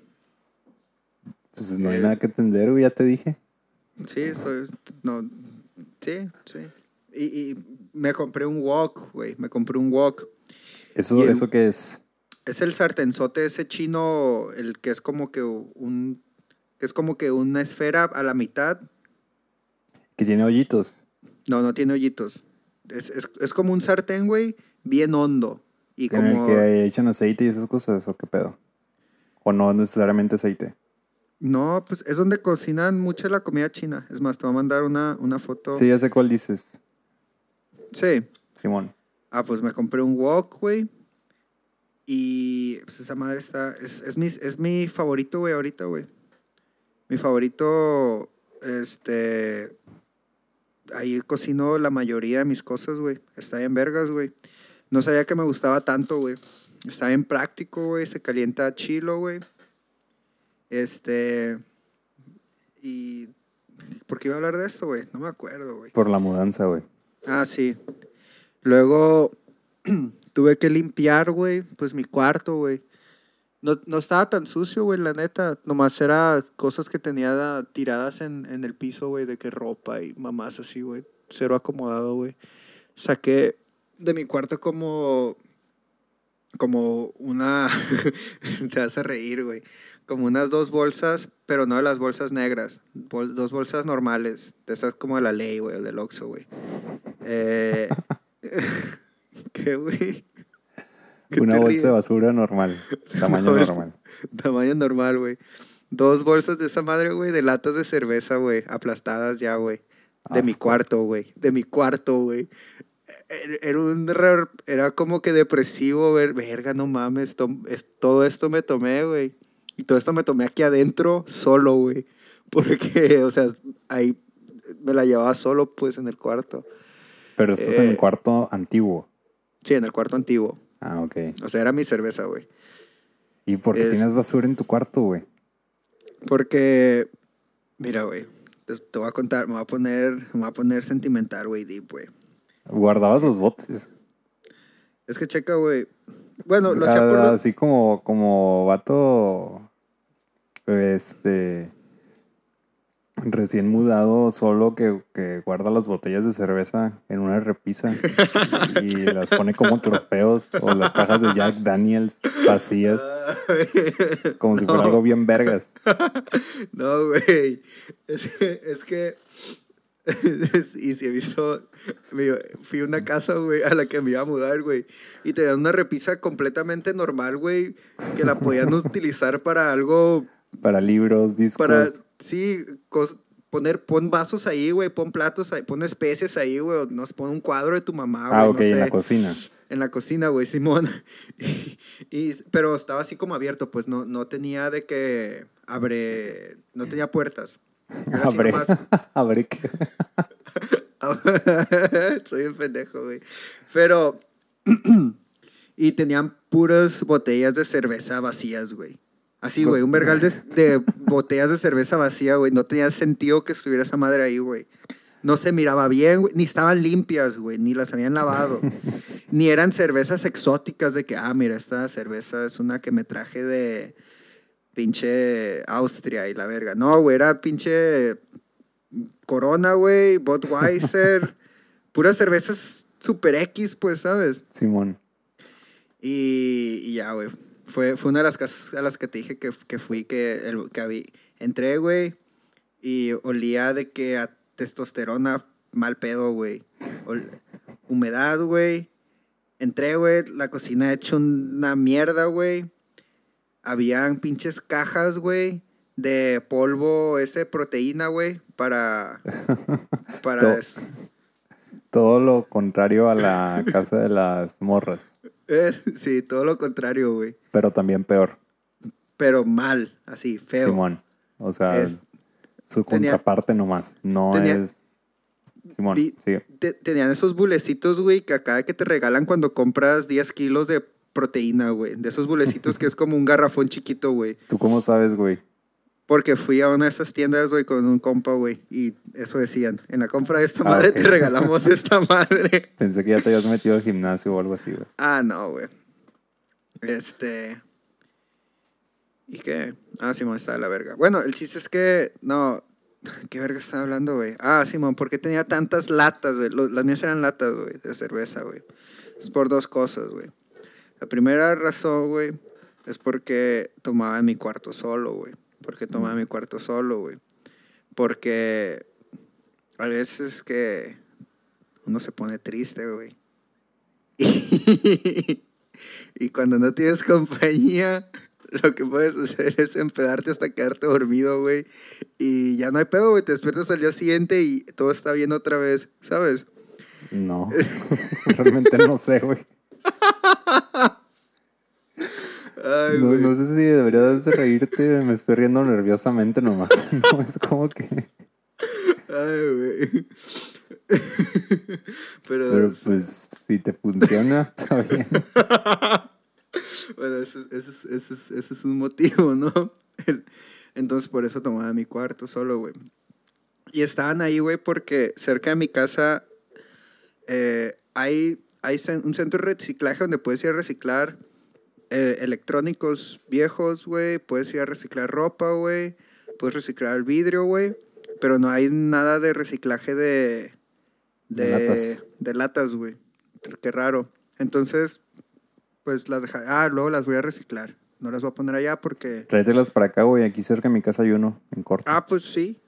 S2: Pues no hay
S1: Eh,
S2: nada que atender, güey, ya te dije.
S1: Sí, estoy. No. Sí, sí. Y, y me compré un wok, güey. Me compré un wok.
S2: ¿Eso,
S1: el-
S2: ¿Eso qué es?
S1: Es el sartenzote ese chino, el que es como que un... que es como que una esfera a la mitad.
S2: Que tiene hoyitos.
S1: No, no tiene hoyitos. Es, es, es como un sartén, güey, bien hondo. Y
S2: En el que echan aceite y esas cosas, ¿o qué pedo? ¿O no necesariamente aceite?
S1: No, pues es donde cocinan mucha la comida china. Es más, te voy a mandar una, una foto.
S2: Sí, ya sé cuál dices,
S1: Sí.
S2: Simón.
S1: Ah, pues me compré un wok, güey. Y pues esa madre está. Es, es, mi, es mi favorito, güey, ahorita, güey. Mi favorito. Este. Ahí cocino la mayoría de mis cosas, güey. Está bien vergas, güey. No sabía que me gustaba tanto, güey. Está bien práctico, güey. Se calienta chilo, güey. Este. Y. ¿Por qué iba a hablar de esto, güey? No me acuerdo, güey.
S2: Por la mudanza, güey.
S1: Ah, sí. Luego tuve que limpiar, güey, pues mi cuarto, güey. No, no estaba tan sucio, güey, la neta. Nomás era cosas que tenía tiradas en, en el piso, güey, de que ropa y mamás así, güey. Cero acomodado, güey. Saqué de mi cuarto como... Como una... Te vas a reír, güey. Como unas dos bolsas, pero no de las bolsas negras. dos bolsas normales. De esas como de la ley, güey, del Oxxo, güey. Eh, ¿Qué, güey? ¿Qué
S2: Una bolsa de basura normal. Tamaño
S1: bolsa.
S2: normal.
S1: Tamaño normal, güey. Dos bolsas de esa madre, güey, de latas de cerveza, güey, aplastadas ya, güey. De mi cuarto, güey. De mi cuarto, güey. Era- Era un error, era como que depresivo ver, verga, no mames, tom- es- todo esto me tomé, güey. Y todo esto me tomé aquí adentro, solo, güey. Porque, o sea, ahí me la llevaba solo, pues, en el cuarto.
S2: Pero estás en
S1: Eh.
S2: el cuarto antiguo.
S1: Sí, en el cuarto antiguo.
S2: Ah, ok.
S1: O sea, era mi cerveza, güey.
S2: ¿Y por qué
S1: Es-
S2: tienes basura en tu cuarto, güey?
S1: Porque, mira, güey, te, voy a contar, me voy a poner, me voy a poner sentimental, güey, deep, güey.
S2: Guardabas los botes.
S1: Es que checa, güey. Bueno, lo hacía
S2: Ah,
S1: por... dos-
S2: Así como, como vato. Este. Recién mudado, solo que, que guarda las botellas de cerveza en una repisa y las pone como trofeos o las cajas de Jack Daniels vacías, como si fuera algo bien vergas.
S1: No, güey. Es que... Es que y si he visto, me- fui a una casa, güey, a la que me iba a mudar, güey, y tenían una repisa completamente normal, güey, que la podían utilizar para algo
S2: Para libros, discos.
S1: Para, sí, cos- poner, pon vasos ahí, güey, pon platos ahí, pon especies ahí, güey, nos pon un cuadro de tu mamá, güey,
S2: ah,
S1: no
S2: ok, en la cocina.
S1: en la cocina, güey, Simón. Y, y- pero estaba así como abierto, pues no, no tenía de que abre, no tenía puertas. Era así
S2: Abre,
S1: nomás-
S2: abre que.
S1: Soy un pendejo, güey. Pero. y tenían puras botellas de cerveza vacías, güey. Así, güey, un vergal de, de botellas de cerveza vacía, güey. No tenía sentido que estuviera esa madre ahí, güey. No se miraba bien, güey. Ni estaban limpias, güey. Ni las habían lavado. ni eran cervezas exóticas de que, ah, mira, esta cerveza es una que me traje de pinche Austria y la verga. No, güey, era pinche Corona, güey, Budweiser, puras cervezas super X, pues, ¿sabes?
S2: Simón.
S1: Y, y ya, güey. Fue, fue una de las casas a las que te dije que, que fui, que, el, que habí- entré, güey, y olía de que a testosterona mal pedo, güey. Humedad, güey. Entré, güey, la cocina hecha una mierda, güey. Habían pinches cajas, güey, de polvo, ese proteína, güey, para... para...
S2: To-
S1: es-
S2: Todo lo contrario a la casa de las morras,
S1: es- sí, todo lo contrario, güey.
S2: pero también peor.
S1: Pero mal, así, feo.
S2: Simón. O sea,
S1: Es-
S2: su
S1: tenía-
S2: contraparte nomás. No
S1: tenía-
S2: es. Simón,
S1: Vi-
S2: sigue.
S1: te- tenían esos bulecitos, güey, que acá que te regalan cuando compras 10 kilos de proteína, güey. De esos bulecitos que es como un garrafón chiquito, güey.
S2: ¿Tú cómo sabes, güey?
S1: Porque fui a una de esas tiendas, güey, con un compa, güey. Y eso decían. En la compra de esta
S2: Ah,
S1: madre te regalamos esta madre.
S2: Pensé que ya te habías metido al gimnasio o algo así, güey.
S1: Ah, no, güey. Este. ¿Y qué? Ah, me está de la verga. Bueno, el chiste es que, no. ¿Qué verga estaba hablando, güey? Ah, Simón, ¿por qué tenía tantas latas, güey? Las mías eran latas, güey, de cerveza, güey. Es por dos cosas, güey. La primera razón, güey, es porque tomaba en mi cuarto solo, güey. Porque tomaba mi cuarto solo, güey. Porque a veces que uno se pone triste, güey. Y, y cuando no tienes compañía, lo que puedes hacer es empedarte hasta quedarte dormido, güey. Y ya no hay pedo, güey. Te despiertas al día siguiente y todo está bien otra vez, ¿sabes?
S2: No, realmente no sé, güey.
S1: Ay,
S2: No, no sé si deberías de reírte, me estoy riendo nerviosamente nomás. No, es como que...
S1: Ay, güey. Pero,
S2: Pero pues, si te funciona, está bien.
S1: bueno, ese, ese es- ese es, ese es un motivo, ¿no? El- Entonces por eso tomaba mi cuarto solo, güey. Y estaban ahí, güey, porque cerca de mi casa eh, hay, hay un centro de reciclaje donde puedes ir a reciclar eh, electrónicos viejos, güey. Puedes ir a reciclar ropa, güey. Puedes reciclar el vidrio, güey. Pero no hay nada de reciclaje de...
S2: De
S1: De,
S2: latas.
S1: de latas, güey. Qué raro. Entonces, pues las deja... Ah, luego las voy a reciclar. No las voy a poner allá porque...
S2: Tráetelas para acá, güey. Aquí cerca de mi casa hay uno, en corto.
S1: Ah, pues sí.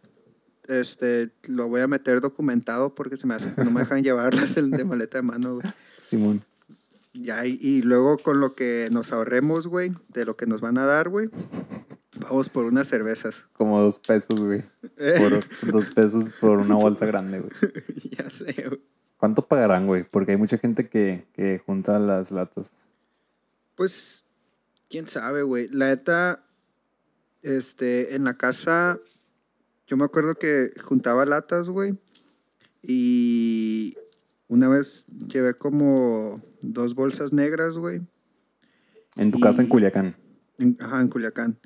S1: Este, lo voy a meter documentado porque se me hace que no me dejan llevarlas de maleta de mano, güey.
S2: Simón.
S1: Ya, y, y luego con lo que nos ahorremos, güey, de lo que nos van a dar, güey, vamos por unas cervezas.
S2: Como dos pesos, güey. Por, dos pesos por una bolsa grande, güey.
S1: ya sé, güey.
S2: ¿Cuánto pagarán, güey? Porque hay mucha gente que, que junta las latas.
S1: Pues, quién sabe, güey. La neta, este, en la casa, yo me acuerdo que juntaba latas, güey. Y una vez llevé como dos bolsas negras, güey.
S2: En tu casa en Culiacán.
S1: En, ajá, en Culiacán.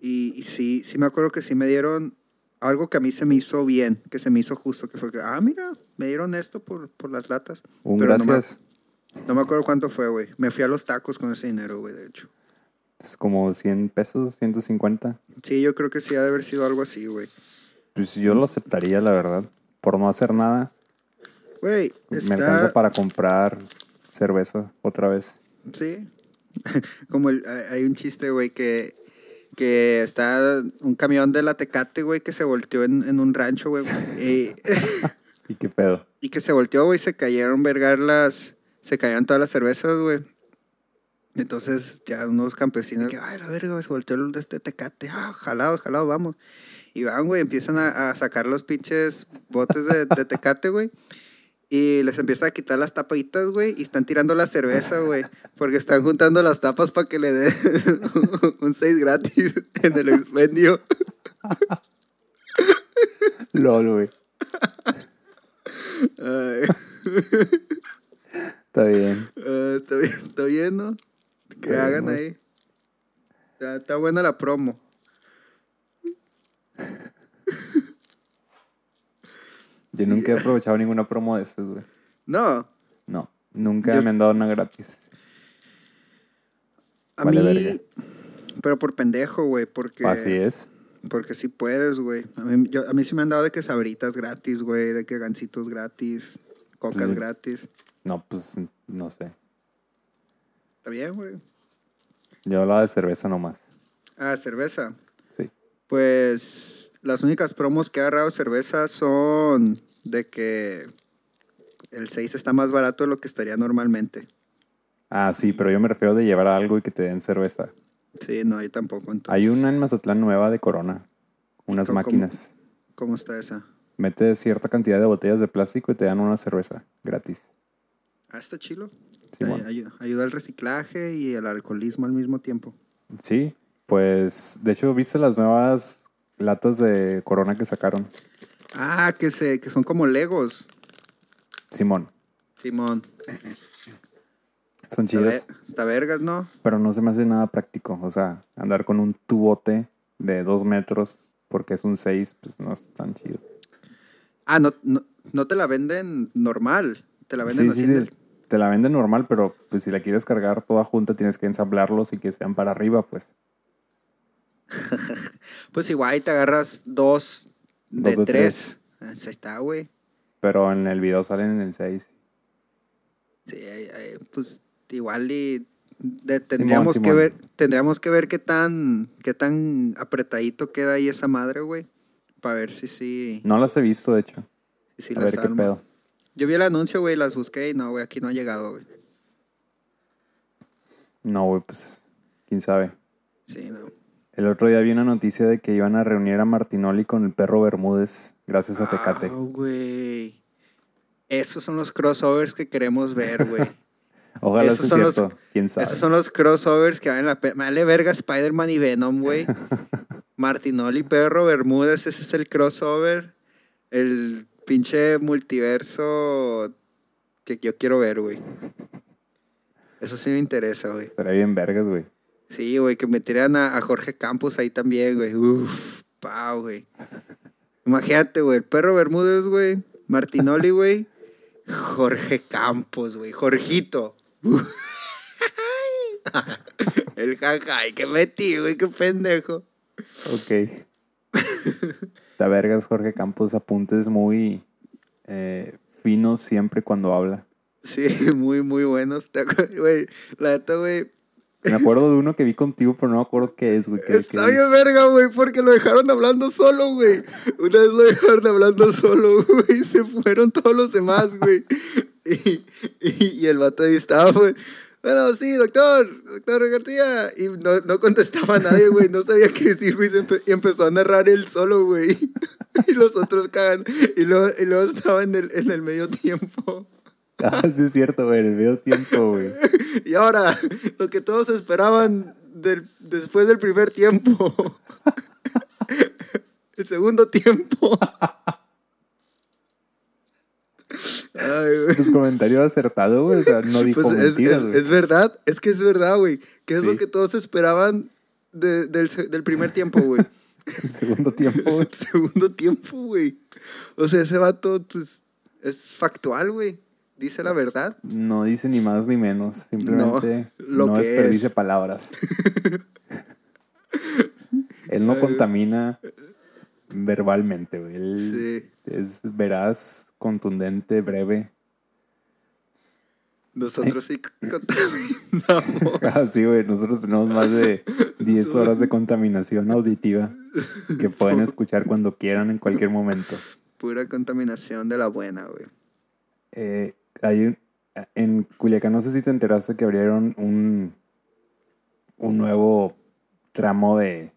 S1: Y, y sí, sí me acuerdo que sí me dieron algo que a mí se me hizo bien, que se me hizo justo, que fue que, ah, mira, me dieron esto por, por las latas.
S2: Un
S1: Pero no me-
S2: gracias.
S1: No me acuerdo cuánto fue, güey. Me fui a los tacos con ese dinero, güey, de hecho.
S2: Pues como 100 pesos, 150.
S1: Sí, yo creo que sí ha de haber sido algo así, güey.
S2: Pues yo lo aceptaría, la verdad. Por no hacer nada,
S1: Güey,
S2: me alcanza
S1: está...
S2: para comprar cerveza otra vez.
S1: Sí. Como el- hay hay un chiste, güey, que, que está un camión de la Tecate, güey, que se volteó en, en un rancho, güey. Y,
S2: ¿Y qué pedo?
S1: y que se volteó, güey, se cayeron vergar las... Se cayeron todas las cervezas, güey. Entonces ya unos campesinos que, ay, la verga, güey, se volteó el de este Tecate. Ah, jalados, jalados, vamos. Y van, güey, empiezan a, a sacar los pinches botes de, de Tecate, güey. Y les empieza a quitar las tapaditas, güey, y están tirando la cerveza, güey, porque están juntando las tapas para que le den un 6 gratis en el expendio.
S2: LOL, güey. Está bien.
S1: ah, está bien, está bien, ¿no? Que hagan ahí. Está, está buena la promo.
S2: Yo nunca he aprovechado ninguna promo de esas, güey.
S1: No,
S2: No, nunca
S1: Yo-
S2: me han dado una gratis.
S1: a
S2: Vale,
S1: mí...
S2: verga.
S1: Pero por pendejo, güey, porque...
S2: Así es.
S1: Porque sí puedes, güey. A mí, yo- a mí sí me han dado de que sabritas gratis, güey, de que gancitos gratis, cocas gratis.
S2: No, pues no sé.
S1: Está bien, güey.
S2: Yo hablaba de cerveza nomás.
S1: Ah, cerveza. Pues las únicas promos que he agarrado cerveza son de que el 6 está más barato de lo que estaría normalmente.
S2: Ah, sí, pero yo me refiero de llevar algo y que te den cerveza.
S1: Sí, no, yo tampoco. Entonces,
S2: Hay una en Mazatlán nueva de Corona. Unas
S1: ¿Cómo-
S2: máquinas.
S1: ¿Cómo está esa?
S2: Metes cierta cantidad de botellas de plástico y te dan una cerveza gratis.
S1: Ah, está chilo. Ayuda, ayuda al reciclaje y al alcoholismo al mismo tiempo.
S2: Sí, pues de hecho, ¿viste las nuevas latas de Corona que sacaron?
S1: Ah, que, se, que son como Legos.
S2: Simón,
S1: Simón.
S2: son chidas,
S1: está vergas, ¿no?
S2: pero no se me hace nada práctico. O sea, andar con un tubote de dos metros porque es un 6, pues no es tan chido.
S1: Ah, no, no, no te la venden normal. Te la venden
S2: Sí,
S1: así.
S2: sí, sí, te la venden normal, pero pues si la quieres cargar toda junta tienes que ensamblarlos y que sean para arriba, pues.
S1: Pues igual te agarras dos De,
S2: Dos de
S1: tres. Ah, Ahí está, güey.
S2: Pero en el video salen en el 6.
S1: Sí, pues igual y de- tendríamos que
S2: Simón.
S1: ver, tendríamos que ver qué tan, qué tan apretadito queda ahí esa madre, güey. Para ver si sí,
S2: No las he visto, de hecho.
S1: si
S2: a
S1: las
S2: ver qué pedo.
S1: Yo vi el anuncio, güey, las busqué y no, güey, aquí no ha llegado, güey.
S2: No, güey, pues quién sabe.
S1: Sí, no.
S2: El otro día vi una noticia de que iban a reunir a Martinoli con el perro Bermúdez gracias a Tecate.
S1: Ah, güey. Esos son los crossovers que queremos ver, güey.
S2: Ojalá
S1: esos
S2: sea
S1: los-
S2: cierto. quién sabe.
S1: Esos son los crossovers que valen la pena. Vale verga Spider-Man y Venom, güey. Martinoli, Perro, Bermúdez, ese es el crossover. El pinche multiverso que yo quiero ver, güey. Eso sí me interesa, güey.
S2: Estaría bien vergas, güey.
S1: Sí, güey, que metieran a, a Jorge Campos ahí también, güey. Uf, pau, güey. Imagínate, güey, el perro Bermúdez, güey. Martinoli, güey. Jorge Campos, güey. Jorgito. el jajay que metí, güey, qué pendejo.
S2: Ok. Está vergas, Jorge Campos, apuntes muy eh, finos siempre cuando habla.
S1: Sí, muy, muy buenos. Güey, la neta, güey.
S2: Me acuerdo de uno que vi contigo, pero no me acuerdo qué es, güey.
S1: Está bien verga, güey, porque lo dejaron hablando solo, güey. Una vez lo dejaron hablando solo, güey, se fueron todos los demás, güey. Y, y, y el vato ahí estaba, güey. Bueno, sí, doctor, doctor García. Y no, no contestaba a nadie, güey, no sabía qué decir, güey, empe- y empezó a narrar él solo, güey. Y los otros cagan. Y luego, y luego estaba en el, en el medio tiempo.
S2: Ah, sí es cierto, güey, en el medio tiempo, güey.
S1: Y ahora, lo que todos esperaban del, después del primer tiempo. El segundo tiempo. Ay, güey.
S2: Pues comentario acertado, güey. O sea, no dijo
S1: Pues es,
S2: mentiras,
S1: es-
S2: güey.
S1: es verdad, es que es verdad, güey. Que es
S2: Sí.
S1: lo que todos esperaban de- del, se- del primer tiempo, güey.
S2: El segundo tiempo, güey.
S1: El segundo tiempo, güey. O sea, ese vato, pues, es factual, güey. Dice la verdad.
S2: No dice ni más ni menos. Simplemente
S1: lo
S2: no
S1: que es.
S2: palabras. Él no
S1: Ay.
S2: contamina verbalmente, güey. Él
S1: Sí.
S2: es veraz, contundente, breve.
S1: Nosotros sí contaminamos.
S2: Así, güey. Nosotros tenemos más de 10 horas de contaminación auditiva que pueden escuchar cuando quieran en cualquier momento.
S1: Pura contaminación de la buena, güey.
S2: Eh, hay un- en Culiacán, no sé si te enteraste que abrieron un, un nuevo tramo de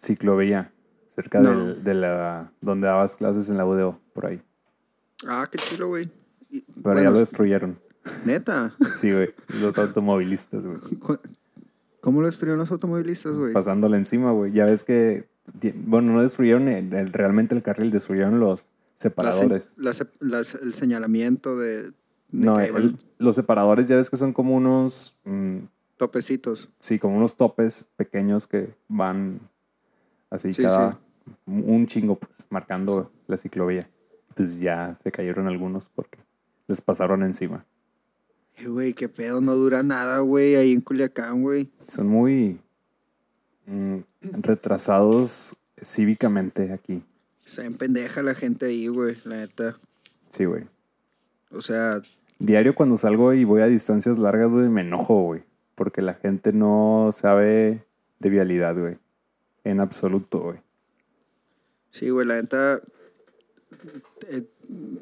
S2: ciclovía cerca
S1: No.
S2: del- de la donde dabas clases en la UDO, por ahí.
S1: Ah, qué chulo, güey.
S2: Pero
S1: bueno,
S2: ya lo destruyeron.
S1: Neta.
S2: Sí, güey. Los automovilistas, güey.
S1: ¿Cómo lo destruyeron los automovilistas, güey?
S2: Pasándole encima, güey. Ya ves que. Bueno, no destruyeron el- el- realmente el carril, destruyeron los separadores.
S1: la el señalamiento de, de
S2: No, el- los separadores ya ves que son como unos. mm,
S1: topecitos.
S2: Sí, como unos topes pequeños que van así
S1: Sí,
S2: cada un chingo, pues, marcando la ciclovía. Pues ya se cayeron algunos porque les pasaron encima.
S1: Eh, Güey, qué pedo, no dura nada, güey, ahí en Culiacán, güey.
S2: Son muy mm, retrasados cívicamente aquí.
S1: Se ven pendeja la gente ahí, güey, la neta.
S2: Sí, güey.
S1: O sea,
S2: Diario cuando salgo y voy a distancias largas, güey, me enojo, güey. Porque la gente no sabe de vialidad, güey. En absoluto, güey.
S1: sí, güey, la neta. eh,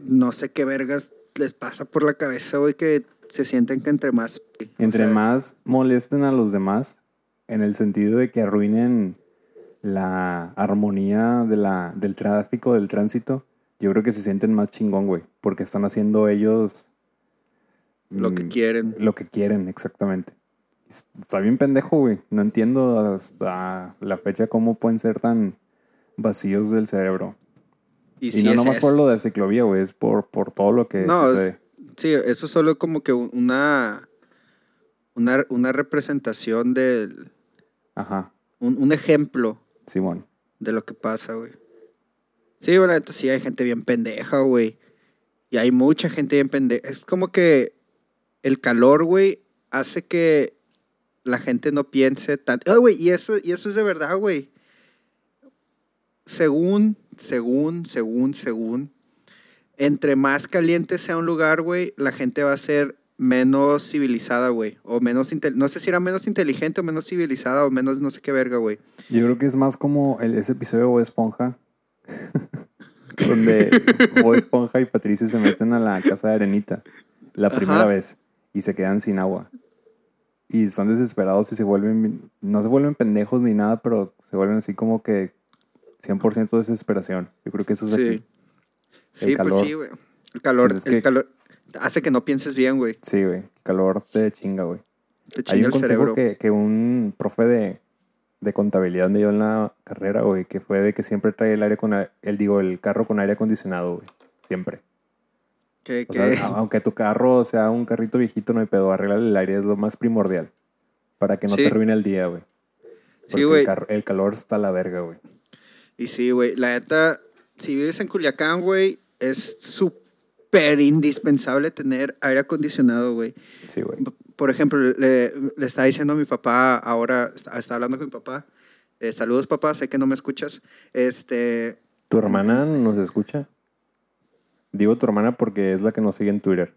S1: no sé qué vergas les pasa por la cabeza, güey, que se sienten que entre más.
S2: Entre
S1: sea,
S2: más molesten a los demás, en el sentido de que arruinen la armonía de la, del tráfico, del tránsito, yo creo que se sienten más chingón, güey. Porque están haciendo ellos
S1: Lo que
S2: mm,
S1: quieren.
S2: Lo que quieren, exactamente. Es- Está bien pendejo, güey. No entiendo hasta la fecha cómo pueden ser tan vacíos del cerebro.
S1: Y,
S2: Y,
S1: si
S2: no
S1: es
S2: nomás
S1: eso.
S2: por lo de ciclovía, güey. Es por, por todo lo que
S1: No, es-
S2: sucede.
S1: Sí, eso es solo como que una. Una, una representación del.
S2: Ajá.
S1: Un, un ejemplo
S2: Simón.
S1: de lo que pasa, güey. Sí, bueno, neta, sí hay gente bien pendeja, güey. Y hay mucha gente bien pendeja. Es como que el calor, güey, hace que la gente no piense tanto. Ah, güey, y eso, y eso es de verdad, güey. según, según, según, según, entre más caliente sea un lugar, güey, la gente va a ser menos civilizada, güey. O menos, no sé si era menos inteligente o menos civilizada o menos no sé qué verga, güey.
S2: Yo creo que es más como el- ese episodio de Esponja, donde Bob Esponja y Patricia se meten a la casa de Arenita la primera
S1: Ajá.
S2: vez y se quedan sin agua. Y están desesperados y se vuelven, no se vuelven pendejos ni nada, pero se vuelven así como que 100% de desesperación. Yo creo que eso es
S1: Sí.
S2: aquí. El
S1: Sí, pues
S2: calor.
S1: sí, güey. El calor,
S2: Pues es
S1: el
S2: que-
S1: calor hace que no pienses bien, güey.
S2: Sí, güey. Calor te chinga, güey.
S1: Te
S2: Hay
S1: chinga
S2: un
S1: el
S2: consejo
S1: cerebro.
S2: que, que un profe de, de contabilidad me dio en la carrera, güey, que fue de que siempre trae el aire con el digo el carro con aire acondicionado, güey, siempre.
S1: Que,
S2: O
S1: que-
S2: sea, aunque tu carro sea un carrito viejito no hay pedo, arreglar el aire es lo más primordial para que no
S1: Sí.
S2: te arruine el día, güey.
S1: Sí, güey.
S2: El, el calor está a la verga, güey.
S1: Y sí, güey. La neta, si vives en Culiacán, güey, es súper indispensable tener aire acondicionado, güey.
S2: Sí, güey.
S1: Por ejemplo, le, le estaba diciendo a mi papá, ahora está, está hablando con mi papá. eh, saludos, papá, sé que no me escuchas. Este,
S2: ¿Tu hermana nos escucha? Digo tu hermana porque es la que nos sigue en Twitter.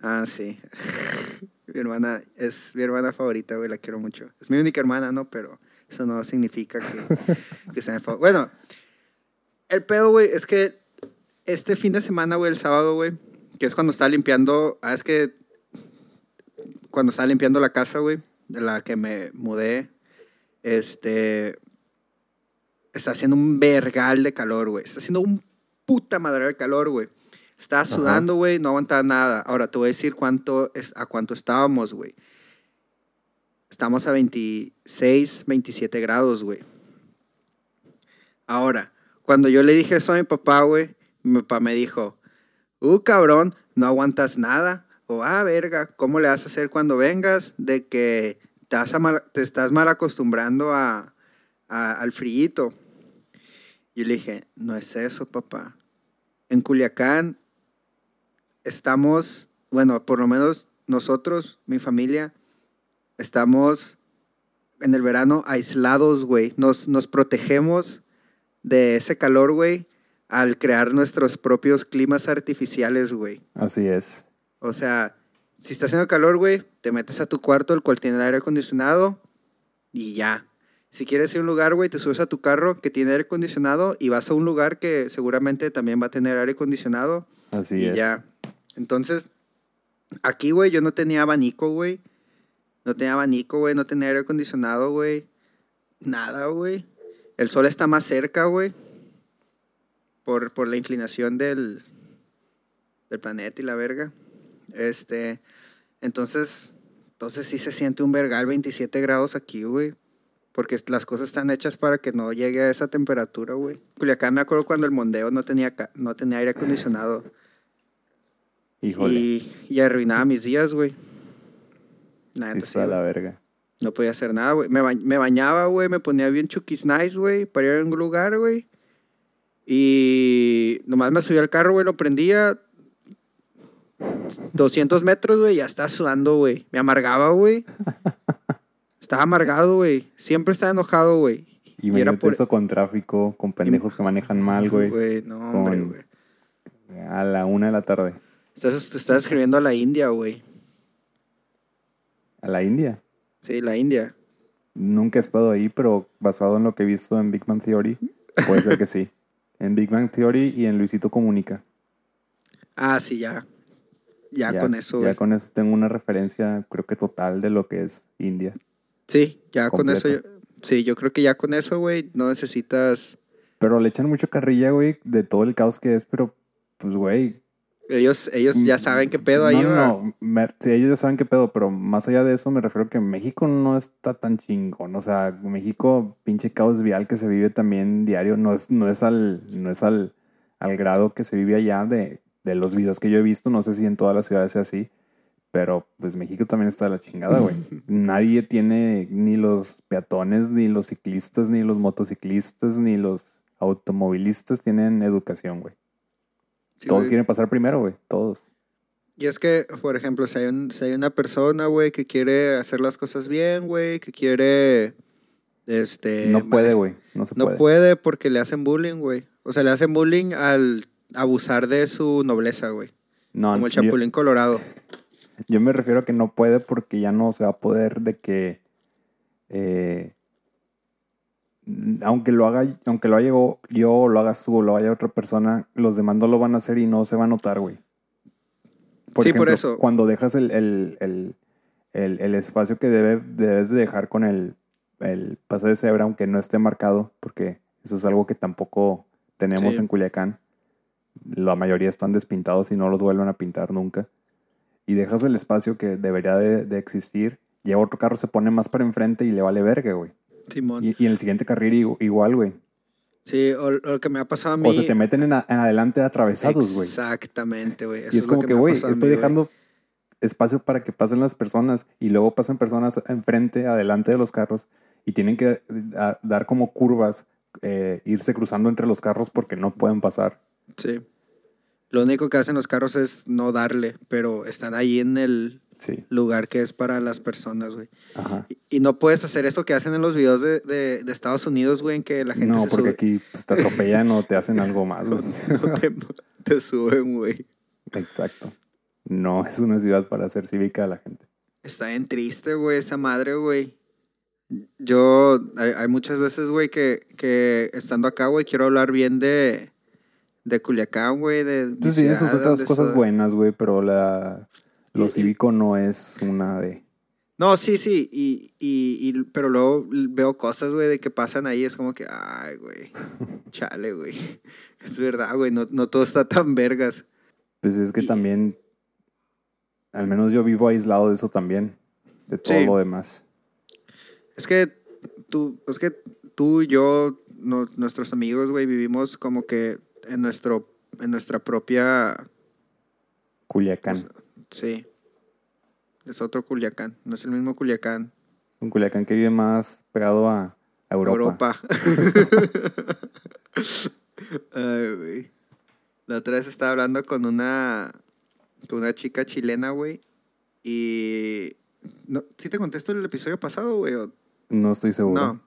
S1: ah, sí. mi hermana es mi hermana favorita, güey, la quiero mucho. Es mi única hermana, ¿no? Pero eso no significa que, que sea mi Bueno, el pedo, güey, es que este fin de semana, güey, el sábado, güey, que es cuando estaba limpiando, ah, es que cuando estaba limpiando la casa, güey, de la que me mudé, este, está haciendo un vergal de calor, güey. Está haciendo un puta madre de calor, güey. Estaba sudando, güey, no aguantaba nada. Ahora te voy a decir cuánto es, a cuánto estábamos, güey. Estamos a 26, 27 grados, güey. Ahora, cuando yo le dije eso a mi papá, güey, mi papá me dijo, uh, cabrón, no aguantas nada. O, ah, verga, ¿cómo le vas a hacer cuando vengas? De que te, vas a mal- te estás mal acostumbrando a, al frío. Y le dije, no es eso, papá. En Culiacán estamos, bueno, por lo menos nosotros, mi familia, estamos en el verano aislados, güey. Nos, nos protegemos de ese calor, güey, al crear nuestros propios climas artificiales, güey.
S2: Así es.
S1: O sea, si está haciendo calor, güey, te metes a tu cuarto, el cual tiene aire acondicionado, y ya. Si quieres ir a un lugar, güey, te subes a tu carro que tiene aire acondicionado y vas a un lugar que seguramente también va a tener aire acondicionado
S2: Así
S1: y
S2: es.
S1: ya. Entonces, aquí, güey, yo no tenía abanico, güey. No tenía abanico, güey. No tenía aire acondicionado, güey. Nada, güey. El sol está más cerca, güey. Por, por la inclinación del, del planeta y la verga. Este, entonces, entonces sí se siente un vergal 27 grados aquí, güey. Porque las cosas están hechas para que no llegue a esa temperatura, güey. Culiacán me acuerdo cuando el mondeo no tenía, no tenía aire acondicionado.
S2: Híjole.
S1: Y, y arruinaba mis días, güey. La
S2: sí la verga.
S1: No podía hacer nada, güey. Me, ba- me bañaba, güey. Me ponía bien chukis nice, güey. Para ir a un lugar, güey. Y nomás me subía al carro, güey. Lo prendía. 200 metros, güey. Ya estaba sudando, güey. Me amargaba, güey. Estaba amargado, güey. Siempre estaba enojado, güey.
S2: Y
S1: Y
S2: me
S1: era por-
S2: eso con tráfico, con pendejos que manejan mal, güey.
S1: Güey, no, hombre, güey.
S2: A la una de la tarde.
S1: Estás, te estás escribiendo a la India, güey.
S2: A la India.
S1: Sí, la India.
S2: Nunca he estado ahí, pero basado en lo que he visto en Big Bang Theory, puede ser que sí. En Big Bang Theory y en Luisito Comunica.
S1: Ah, sí, ya. Ya, con eso,
S2: Ya
S1: güey.
S2: con eso tengo una referencia, creo que total, de lo que es India.
S1: Sí, ya con eso. Yo- sí, yo creo que ya con eso, güey, no necesitas.
S2: Pero le echan mucho carrilla, güey, de todo el caos que es, pero, pues, güey.
S1: Ellos, ellos ya saben qué pedo ahí,
S2: Mm, no, no, no, me- sí, ellos ya saben qué pedo, pero más allá de eso me refiero que México no está tan chingón. O sea, México, pinche caos vial que se vive también diario, no es, no es al, no es al, al grado que se vive allá de, de los videos que yo he visto. No sé si en todas las ciudades sea así. Pero pues México también está de la chingada, güey. Nadie tiene ni los peatones, ni los ciclistas, ni los motociclistas, ni los automovilistas tienen educación, güey.
S1: Sí,
S2: Todos
S1: güey.
S2: quieren pasar primero, güey. Todos.
S1: Y es que, por ejemplo, si hay, un- si hay una persona, güey, que quiere hacer las cosas bien, güey, que quiere Este,
S2: No puede, güey. No se
S1: No
S2: puede.
S1: puede porque le hacen bullying, güey. O sea, le hacen bullying al abusar de su nobleza, güey.
S2: No,
S1: Como el
S2: yo-
S1: Chapulín Colorado.
S2: Yo me refiero a que no puede porque ya no se va a poder de que eh, aunque lo haga, aunque lo haga yo, lo hagas tú o lo haga otra persona, los demás no lo van a hacer y no se va a notar, güey.
S1: Sí, por eso.
S2: Cuando dejas el, el, el, el- espacio que debe, debes de dejar con el, el paso de cebra, aunque no esté marcado, porque eso es algo que tampoco tenemos
S1: Sí.
S2: en Culiacán. La mayoría están despintados y no los vuelven a pintar nunca. Y dejas el espacio que debería de, de existir. Llega otro carro, se pone más para enfrente y le vale verga, güey.
S1: Simón.
S2: Y, y en el siguiente carril igu- igual, güey.
S1: Sí, o, o lo que me ha pasado a mí.
S2: O se te meten en, a- en adelante atravesados, güey.
S1: Exactamente, güey.
S2: Y es como que, güey, estoy
S1: mí,
S2: dejando espacio para que pasen las personas y luego pasan personas enfrente, adelante de los carros y tienen que a- dar como curvas, eh, irse cruzando entre los carros porque no pueden pasar.
S1: Sí. Lo único que hacen los carros es no darle, pero están ahí en el
S2: Sí,
S1: lugar que es para las personas, güey.
S2: ajá.
S1: Y, y no puedes hacer eso que hacen en los videos de, de- de Estados Unidos, güey, en que la gente
S2: No,
S1: se
S2: porque
S1: sube.
S2: aquí pues, te atropellan o te hacen algo más. güey.
S1: No te, te suben, güey.
S2: Exacto. No es una ciudad para hacer cívica a la gente.
S1: Está bien triste, güey, esa madre, güey. Yo, hay, hay muchas veces, güey, que, que estando acá, güey, quiero hablar bien de, de Culiacán, güey, de
S2: Pues sí, esas
S1: de
S2: otras cosas buenas, güey, pero la, lo cívico no es una de...
S1: No, sí, sí, y, y, y- pero luego veo cosas, güey, de que pasan ahí, es como que, ay, güey, chale, güey. Es verdad, güey, no, no todo está tan vergas.
S2: Pues es que
S1: Y-
S2: también, al menos yo vivo aislado de eso también, de todo
S1: Sí.
S2: lo demás.
S1: Es que tú, es que tú y yo, no- nuestros amigos, güey, vivimos como que en nuestro, en nuestra propia,
S2: Culiacán.
S1: Sí, es otro Culiacán, no es el mismo Culiacán,
S2: Un Culiacán que vive más pegado a, a Europa.
S1: Europa. Ay, güey. La otra vez estaba hablando con una, con una chica chilena, güey, y, no, ¿sí te contesto el episodio pasado, güey? o-
S2: No estoy seguro.
S1: No.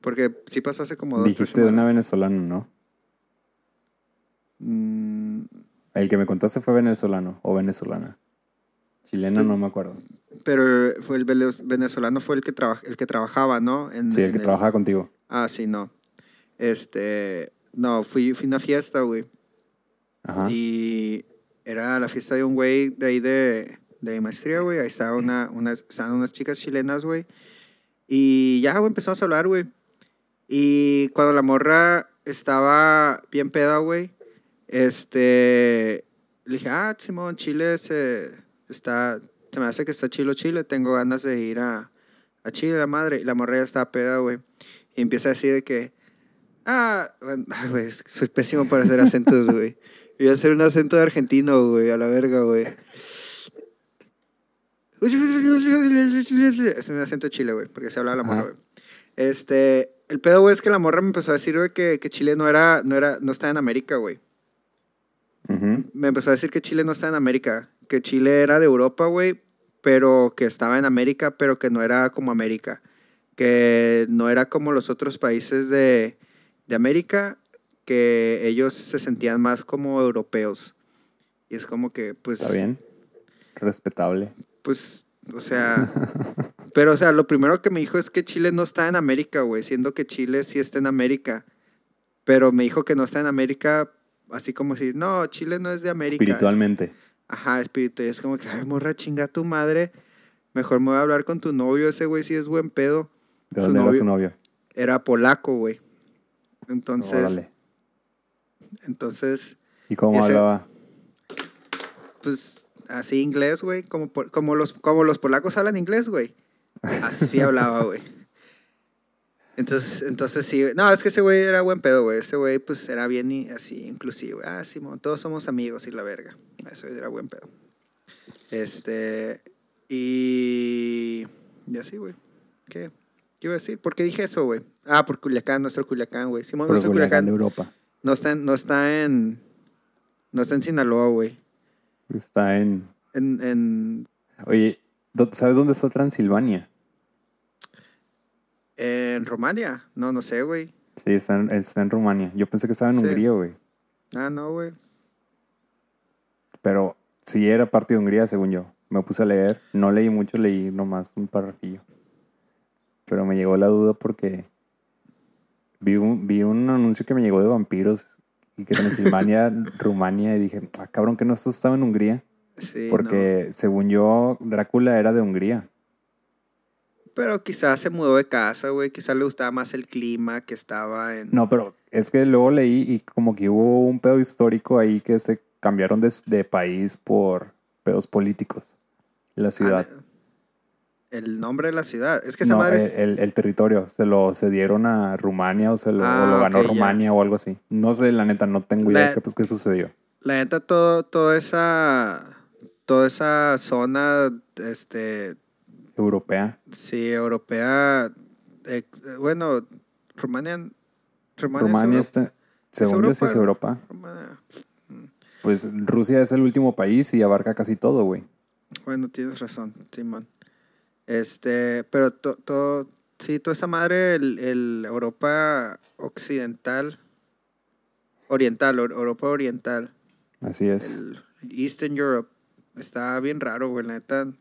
S1: Porque sí pasó hace como dos, tres
S2: Dijiste de una venezolana, ¿no?
S1: Mm,
S2: El que me contaste fue venezolano o venezolana. Chilena no me acuerdo.
S1: pero fue el venezolano fue el que, traba- el que trabajaba, ¿no? En-
S2: Sí, el
S1: en
S2: que trabajaba contigo.
S1: Ah, sí, no. Este, no, fui, fui a una fiesta, güey.
S2: Ajá.
S1: Y era la fiesta de un güey de ahí de, de maestría, güey. Ahí estaba una, unas, estaban unas chicas chilenas, güey. Y ya, güey, empezamos a hablar, güey. Y cuando la morra estaba bien peda, güey, este, le dije, ah, Simón, Chile se está, se me hace que está chilo Chile, tengo ganas de ir a, a Chile, la madre. Y la morra ya estaba peda, güey. Y empieza a decir de que, ah, güey, soy pésimo para hacer acentos, güey. Voy a hacer un acento de argentino, güey, a la verga, güey. Es un acento de Chile, güey, porque se habla la morra, güey. Este, el pedo, güey, es que la morra me empezó a decir, güey, que, que Chile no era, no era, no está en América, güey. Me empezó a decir que Chile no está en América, que Chile era de Europa, güey, pero que estaba en América, pero que no era como América, que no era como los otros países de, de América, que ellos se sentían más como europeos. Y es como que, pues,
S2: Está bien. Respetable.
S1: pues, o sea, pero, o sea, lo primero que me dijo es que Chile no está en América, güey, siendo que Chile sí está en América, pero me dijo que no está en América, así como si, no, Chile no es de América. es-
S2: Espiritualmente.
S1: Ajá, espíritu. Y es como que, ay, morra, chinga tu madre. Mejor me voy a hablar con tu novio. Ese güey sí es buen pedo.
S2: ¿De
S1: su
S2: dónde era su novio?
S1: Era polaco, güey. Entonces,
S2: Órale.
S1: entonces,
S2: ¿Y cómo
S1: ese-
S2: hablaba?
S1: pues, así inglés, güey. Como, como, los, como los polacos hablan inglés, güey. Así hablaba, güey. Entonces, entonces sí. No, es que ese güey era buen pedo, güey. Ese güey, pues, era bien y así, inclusive. Ah, Simón, todos somos amigos y la verga. Ese güey era buen pedo. Este. Y. Y así, güey. ¿Qué? ¿Qué iba a decir? ¿Por qué dije eso, güey? Ah, por Culiacán, nuestro Culiacán, güey. Simón,
S2: Por
S1: nuestro
S2: Culiacán
S1: Culiacán.
S2: de Europa.
S1: No está en. No está en. No está en Sinaloa, güey.
S2: Está en...
S1: En, en.
S2: Oye, ¿dó- ¿sabes dónde está Transilvania?
S1: En Rumania. No, no sé, güey.
S2: Sí, está en, está en Rumania. Yo pensé que estaba en
S1: Sí.
S2: Hungría, güey.
S1: Ah, no, güey.
S2: Pero sí era parte de Hungría, según yo. Me puse a leer. No leí mucho, leí nomás un parrafillo. Pero me llegó la duda porque vi un, vi un anuncio que me llegó de vampiros y que Transilvania, Rumania, y dije, ah, cabrón, que no esto estaba en Hungría.
S1: Sí,
S2: Porque según yo, Drácula era de Hungría.
S1: Pero quizás se mudó de casa, güey. Quizás le gustaba más el clima que estaba en.
S2: No, pero es que luego leí y como que hubo un pedo histórico ahí que se cambiaron de, de país por pedos políticos. La
S1: Ah,
S2: ciudad.
S1: El nombre de la ciudad. Es que esa
S2: No,
S1: madre
S2: eh,
S1: es.
S2: el, el territorio. Se lo cedieron a Rumania o, se lo, o
S1: Ah,
S2: lo ganó. Rumania o algo así. No sé, la neta, no tengo idea
S1: La-
S2: de qué, pues, qué sucedió.
S1: La neta, todo, toda esa. Toda esa zona, este.
S2: Europea.
S1: Sí, europea. eh, bueno, Rumania. Rumania,
S2: Rumania
S1: es
S2: está, según yo sí es
S1: Europa. Rumania.
S2: Pues Rusia es el último país y abarca casi todo, güey.
S1: Bueno, tienes razón, Simón. Este, pero to- todo, sí, toda esa madre, el, el Europa occidental, oriental, or- Europa oriental,
S2: Así es.
S1: el Eastern Europe, está bien raro, güey, la neta.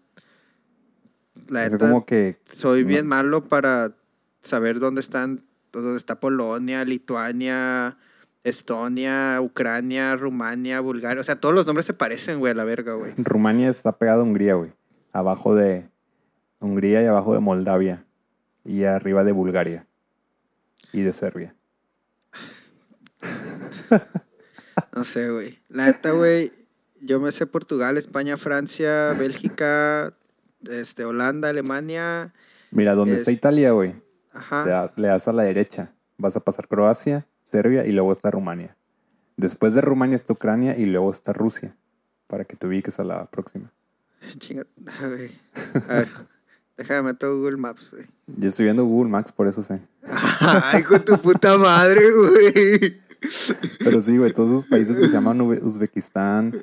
S1: La
S2: Es como que
S1: soy
S2: no.
S1: bien malo para saber dónde están, dónde está Polonia, Lituania, Estonia, Ucrania, Rumania, Bulgaria, o sea, todos los nombres se parecen, güey, a la verga, güey.
S2: Rumania está pegado a Hungría, güey. Abajo de Hungría y abajo de Moldavia. Y arriba de Bulgaria. Y de Serbia.
S1: No sé, güey. La neta, güey, yo me sé Portugal, España, Francia, Bélgica, este, Holanda, Alemania.
S2: Mira, donde está
S1: Es-
S2: Italia, güey.
S1: Ajá.
S2: le das a la derecha. Vas a pasar Croacia, Serbia y luego está Rumania. Después de Rumania está Ucrania y luego está Rusia. Para que te ubiques a la próxima.
S1: Chinga. A ver, déjame meter Google Maps, güey.
S2: Yo estoy viendo Google Maps, por eso sé.
S1: Ay, con tu puta madre, güey.
S2: Pero sí, güey, todos esos países que se llaman Uzbekistán,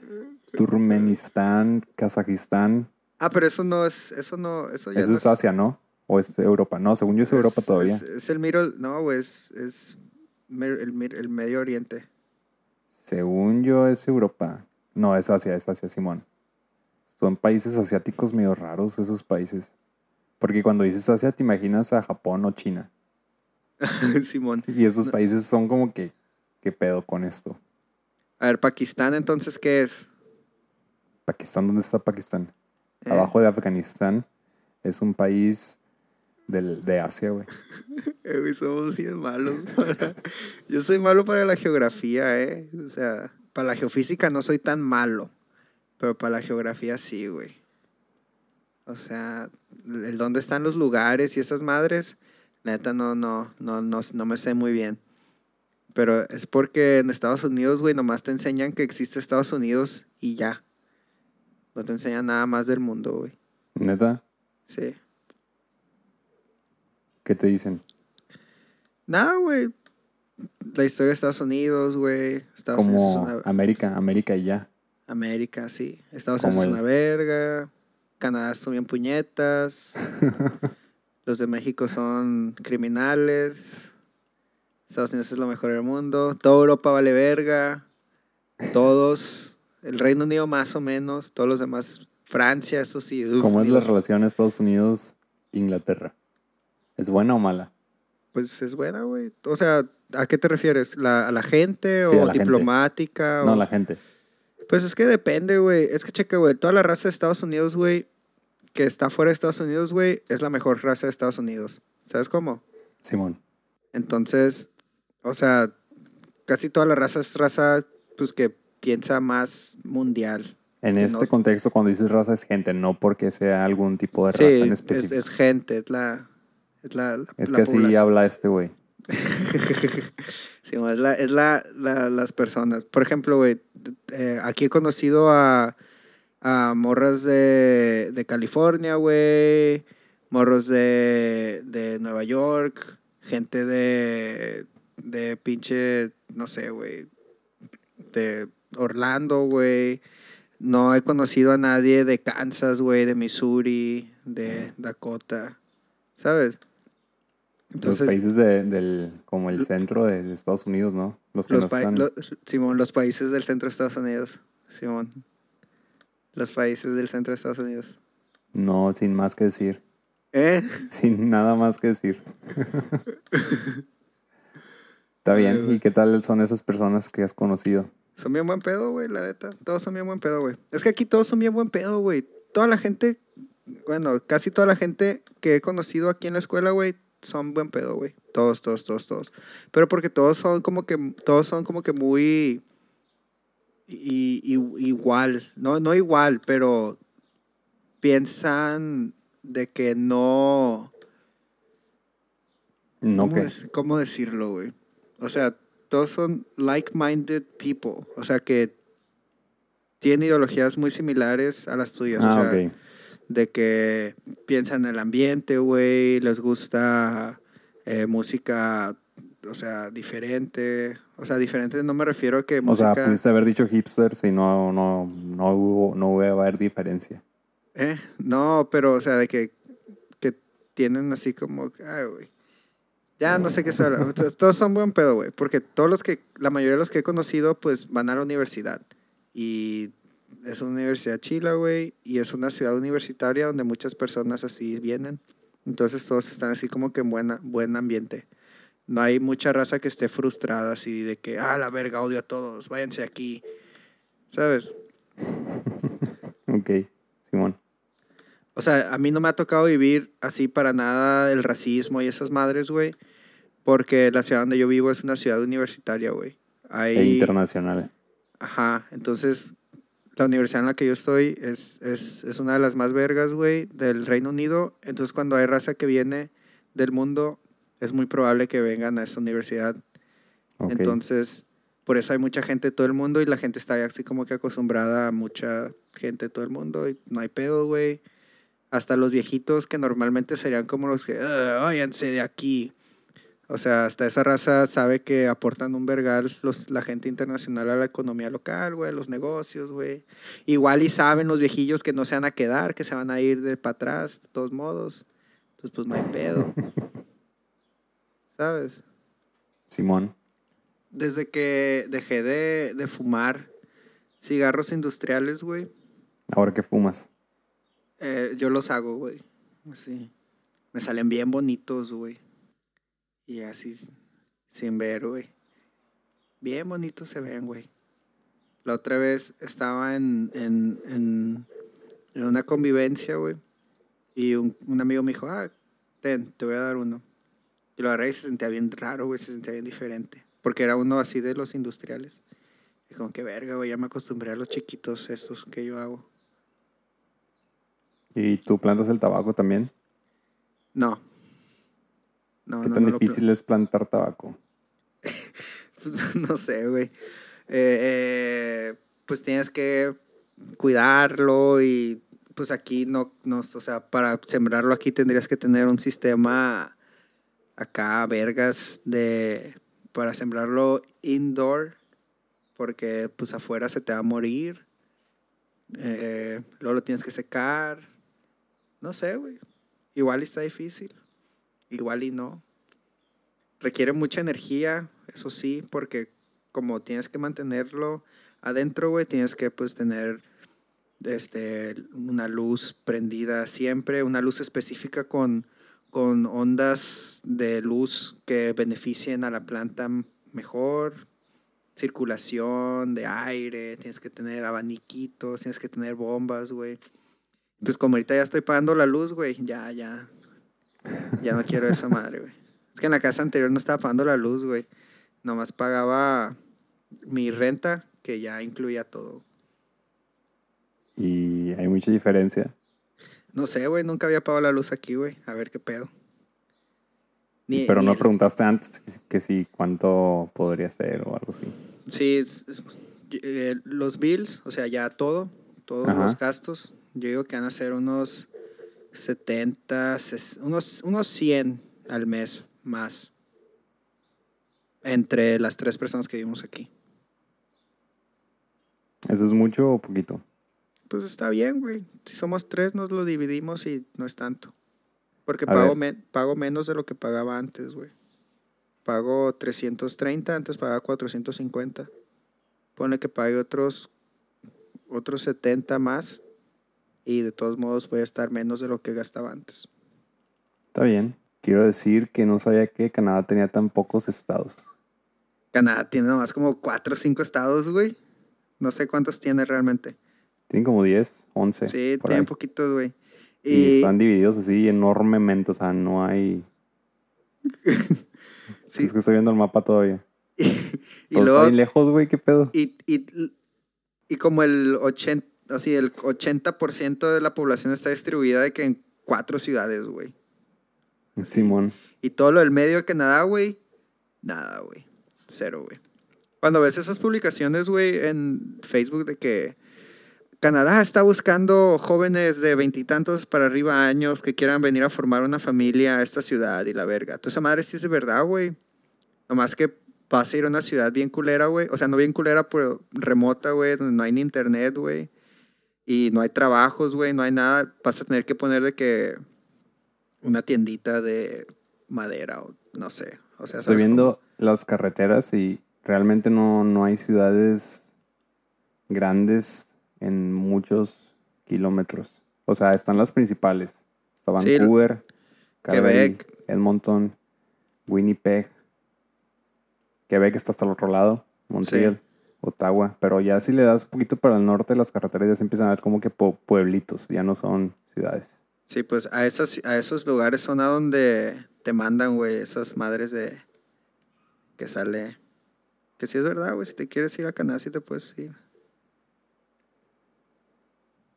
S2: Turkmenistán, Kazajistán.
S1: Ah, pero eso no es, eso no, eso ya
S2: Eso
S1: no
S2: es Asia, ¿no? O es Europa. No, según yo es Europa todavía.
S1: Es, es el middle, no, güey, es, es el, el Medio Oriente.
S2: Según yo es Europa. No, es Asia, es Asia, Simón. Son países asiáticos medio raros esos países. Porque cuando dices Asia te imaginas a Japón o China.
S1: Simón.
S2: Y esos
S1: No.
S2: países son como que, ¿qué pedo con esto?
S1: A ver, Pakistán, entonces, ¿qué es?
S2: Pakistán, ¿dónde está Pakistán?
S1: Eh,
S2: Abajo de Afganistán. Es un país del, de Asia, güey.
S1: Eh, güey, somos bien malos. para- Yo soy malo para la geografía, ¿eh? O sea, para la geofísica no soy tan malo. Pero para la geografía sí, güey. O sea, el dónde están los lugares y esas madres, la neta no, no, no, no, no me sé muy bien. Pero es porque en Estados Unidos, güey, nomás te enseñan que existe Estados Unidos y ya. No te enseñan nada más del mundo, güey.
S2: ¿Neta?
S1: Sí.
S2: ¿Qué te dicen?
S1: Nada, güey. La historia de Estados Unidos, güey. Estados Unidos es una...
S2: América, América y ya.
S1: América, sí. Estados
S2: Como
S1: Unidos es una verga. Canadá son bien puñetas. Los de México son criminales. Estados Unidos es lo mejor del mundo. Toda Europa vale verga. Todos. El Reino Unido más o menos. Todos los demás. Francia, eso sí. uf,
S2: ¿Cómo es la relación Estados Unidos-Inglaterra? ¿Es buena o mala?
S1: Pues es buena, güey. O sea, ¿a qué te refieres? ¿La- ¿A la gente
S2: Sí,
S1: o
S2: la gente.
S1: diplomática?
S2: No,
S1: o-
S2: la gente.
S1: Pues es que depende, güey. Es que checa, güey. Toda la raza de Estados Unidos, güey, que está fuera de Estados Unidos, güey, es la mejor raza de Estados Unidos. ¿Sabes cómo?
S2: Simón.
S1: Entonces, o sea, casi toda la raza es raza, pues, que piensa más mundial.
S2: En este
S1: no-
S2: contexto, cuando dices raza, es gente, no porque sea algún tipo de
S1: sí,
S2: raza en
S1: es,
S2: específico.
S1: es gente, es la... Es, la, la-
S2: Es
S1: la
S2: que así habla este güey.
S1: Sí, es la, es la, la- las personas. Por ejemplo, güey, eh, aquí he conocido a, a morras de, de California, güey, morros de, de Nueva York, gente de, de pinche, no sé, güey, de Orlando, güey. No he conocido a nadie de Kansas, güey, de Missouri, de Dakota, ¿sabes? Entonces,
S2: los países de- del, como el centro de Estados Unidos, ¿no? Los que
S1: los,
S2: no
S1: pa-
S2: están.
S1: lo- Simón, los países del centro de Estados Unidos. Simón. Los países del centro de Estados Unidos.
S2: No, sin más que decir.
S1: ¿Eh?
S2: Sin nada más que decir. Está bien. ¿Y qué tal son esas personas que has conocido?
S1: Son bien buen pedo, güey, la neta. Todos son bien buen pedo, güey. Es que aquí todos son bien buen pedo, güey. Toda la gente, bueno, casi toda la gente que he conocido aquí en la escuela, güey, son buen pedo, güey. Todos, todos, todos, todos. Pero porque todos son como que, todos son como que muy i- igual. No, no igual, pero piensan de que no...
S2: No,
S1: ¿Cómo, cómo decirlo, güey? O sea, todos son like-minded people. O sea, que tienen ideologías muy similares a las tuyas.
S2: Ah,
S1: o sea, de que piensan en el ambiente, güey, les gusta eh, música, o sea, diferente. O sea, diferente no me refiero a que
S2: O sea,
S1: música...
S2: pudiste haber dicho hipsters y no, no, no hubo, no hubo a haber diferencia.
S1: Eh, no, pero, o sea, de que, que tienen así como, ay, güey. Ya no sé qué se habla. Todos- Todos son buen pedo, güey. Porque todos los que, la mayoría de los que he conocido, pues van a la universidad. Y es una universidad chila, güey. Y es una ciudad universitaria donde muchas personas así vienen. Entonces todos están así como que en buena, buen ambiente. No hay mucha raza que esté frustrada así de que, ah, la verga, odio a todos, váyanse aquí. ¿Sabes?
S2: Ok, Simón.
S1: O sea, a mí no me ha tocado vivir así para nada el racismo y esas madres, güey. Porque la ciudad donde yo vivo es una ciudad universitaria, güey.
S2: E
S1: Ahí,
S2: internacional.
S1: ajá, entonces la universidad en la que yo estoy es, es, es una de las más vergas, güey, del Reino Unido. Entonces cuando hay raza que viene del mundo, es muy probable que vengan a esa universidad.
S2: Ok.
S1: Entonces, por eso hay mucha gente de todo el mundo y la gente está así como que acostumbrada a mucha gente de todo el mundo y no hay pedo, güey. Hasta los viejitos que normalmente serían como los que, "Ah, váyanse de aquí. O sea, hasta esa raza sabe que aportan un vergal los, la gente internacional a la economía local, güey, los negocios, güey. Igual y saben los viejillos que no se van a quedar, que se van a ir de para atrás, de todos modos. Entonces, pues no hay pedo. ¿Sabes?
S2: Simón.
S1: Desde que dejé de, de fumar cigarros industriales, güey,
S2: Ahora que fumas.
S1: eh, yo los hago, güey. Así. Me salen bien bonitos, güey. Y así, sin ver, güey. Bien bonitos se ven, güey. La otra vez estaba en, en, en, en una convivencia, güey. Y un, un amigo me dijo, ah, ten, te voy a dar uno. Y lo agarré y se sentía bien raro, güey, se sentía bien diferente. Porque era uno así de los industriales. Y como que verga, güey, ya me acostumbré a los chiquitos estos que yo hago.
S2: ¿Y tú plantas el tabaco también?
S1: No. No,
S2: ¿Qué
S1: no,
S2: tan
S1: no
S2: difícil es plantar tabaco?
S1: Pues, no sé, güey. Eh, eh, pues tienes que cuidarlo y pues aquí no, no, o sea, para sembrarlo aquí tendrías que tener un sistema acá, vergas, de, para sembrarlo indoor, porque pues afuera se te va a morir. Eh, luego lo tienes que secar. No sé, güey. Igual está difícil. Igual y no. Requiere mucha energía, eso sí, porque como tienes que mantenerlo adentro, güey, tienes que pues tener este, una luz prendida siempre, una luz específica con, con ondas de luz que beneficien a la planta mejor, circulación de aire, tienes que tener abaniquitos, tienes que tener bombas, güey. Pues como ahorita ya estoy pagando la luz, güey, ya, ya, ya no quiero esa madre, güey. Es que en la casa anterior no estaba pagando la luz, güey. Nomás pagaba mi renta, que ya incluía todo.
S2: Y hay mucha diferencia.
S1: No sé, güey, nunca había pagado la luz aquí, güey. A ver qué pedo. Ni-
S2: Pero
S1: ni
S2: no
S1: el-
S2: preguntaste antes que, si cuánto podría ser o algo así.
S1: Sí, es- es- eh, los bills, o sea, ya todo, todos
S2: Ajá.
S1: los gastos, yo digo que van a ser unos 70, ses- unos, unos 100 al mes más. Entre las tres personas que vivimos aquí.
S2: ¿Eso es mucho o poquito?
S1: Pues está bien, güey. Si somos tres, nos lo dividimos y no es tanto. Porque pago, me- pago menos de lo que pagaba antes, güey. Pago 330, antes pagaba 450. Pone que pague otros, otros 70 más y de todos modos voy a estar menos de lo que gastaba antes.
S2: Está bien. Quiero decir que no sabía que Canadá tenía tan pocos estados.
S1: Canadá tiene nomás como 4 o 5 estados, güey. No sé cuántos tiene realmente.
S2: Tienen como 10, 11.
S1: Sí,
S2: por
S1: tiene
S2: ahí.
S1: poquitos, güey.
S2: Y,
S1: Y,
S2: están divididos así enormemente. O sea, no hay.
S1: sí,
S2: Es que estoy viendo el mapa todavía.
S1: y, y
S2: está
S1: luego
S2: bien lejos, güey. ¿Qué pedo?
S1: Y, y, y como el 80, así, el 80% de la población está distribuida de que en cuatro ciudades, güey.
S2: Simón.
S1: Y todo lo del medio de Canadá, güey, nada, güey. Cero, güey. Cuando ves esas publicaciones, güey, en Facebook de que Canadá está buscando jóvenes de veintitantos para arriba años que quieran venir a formar una familia a esta ciudad y la verga. Tú esa madre sí es de verdad, güey. Nomás que vas a ir a una ciudad bien culera, güey. O sea, no bien culera, pero remota, güey, donde no hay ni internet, güey. Y no hay trabajos, güey, no hay nada. Vas a tener que poner de que una tiendita de madera o no sé. O sea,
S2: Estoy
S1: ¿sabes
S2: viendo las carreteras y realmente no, no hay ciudades grandes en muchos kilómetros. O sea, están las principales. Está
S1: Sí,
S2: Vancouver, Calgary,
S1: Quebec.
S2: Edmonton, Winnipeg. Quebec está hasta el otro lado, Montreal, Ottawa. Pero ya si le das un poquito para el norte, las carreteras ya se empiezan a ver como que pueblitos, ya no son ciudades.
S1: Sí, pues a, esas, a esos lugares son a donde te mandan, güey, esas madres de que sale. Que sí es verdad, güey, si te quieres ir a Canadá, sí te puedes ir.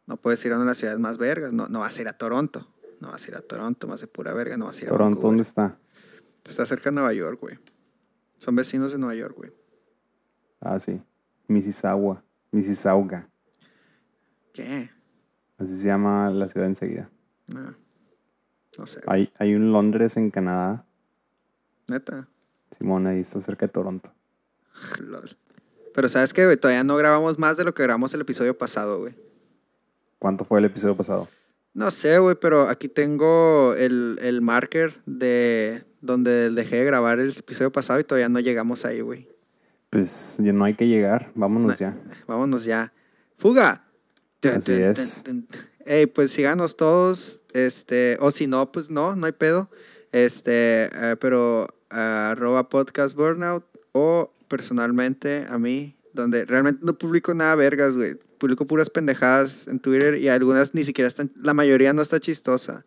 S1: No puedes ir a una de las ciudades más vergas, no, no vas a ir a Toronto. No vas a ir a Toronto, más de pura verga, no vas a ir a
S2: Toronto,
S1: Vancouver.
S2: ¿dónde está?
S1: Está cerca de Nueva York, güey. Son vecinos de Nueva York, güey.
S2: Ah, sí. Mississauga. Mississauga.
S1: ¿Qué?
S2: Así se llama la ciudad enseguida.
S1: No, no sé.
S2: Hay, hay un Londres en Canadá.
S1: Neta.
S2: Simón, ahí está cerca de Toronto.
S1: Lol. Pero sabes que todavía no grabamos más de lo que grabamos el episodio pasado, güey.
S2: ¿Cuánto fue el episodio pasado?
S1: No sé, güey, pero aquí tengo el, el marker de donde dejé de grabar el episodio pasado y todavía no llegamos ahí, güey.
S2: Pues ya no hay que llegar. Vámonos ya.
S1: Vámonos ya. ¡Fuga!
S2: Así es.
S1: Ey, pues síganos todos, este, o si no, pues no, no hay pedo. Este, eh, pero ah, arroba podcast burnout o personalmente a mí, donde realmente no publico nada vergas, güey. Publico puras pendejadas en Twitter y algunas ni siquiera están, la mayoría no está chistosa.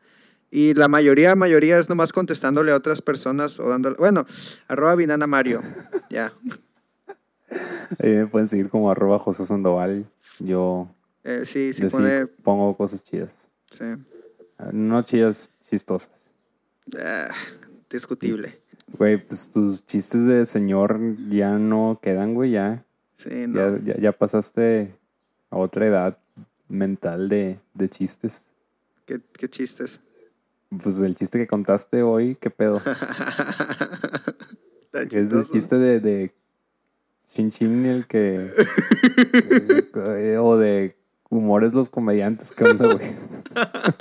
S1: Y la mayoría, mayoría es nomás contestándole a otras personas o dándole, bueno, arroba Vinana Mario, ya.
S2: Ahí me pueden seguir como arroba José Sandoval. Yo,
S1: Eh, sí, sí
S2: yo sí
S1: pone,
S2: pongo cosas chidas.
S1: sí.
S2: Ah, No chidas, chistosas.
S1: Ah, discutible.
S2: Güey, pues tus chistes de señor ya no quedan, güey, ya.
S1: Sí, no.
S2: Ya, ya, ya pasaste a otra edad mental de, de chistes.
S1: ¿Qué, qué chistes.
S2: Pues el chiste que contaste hoy, ¿qué pedo? Es el chiste de, de Chin Chin, el que. eh, o de humores los comediantes, ¿qué onda, güey?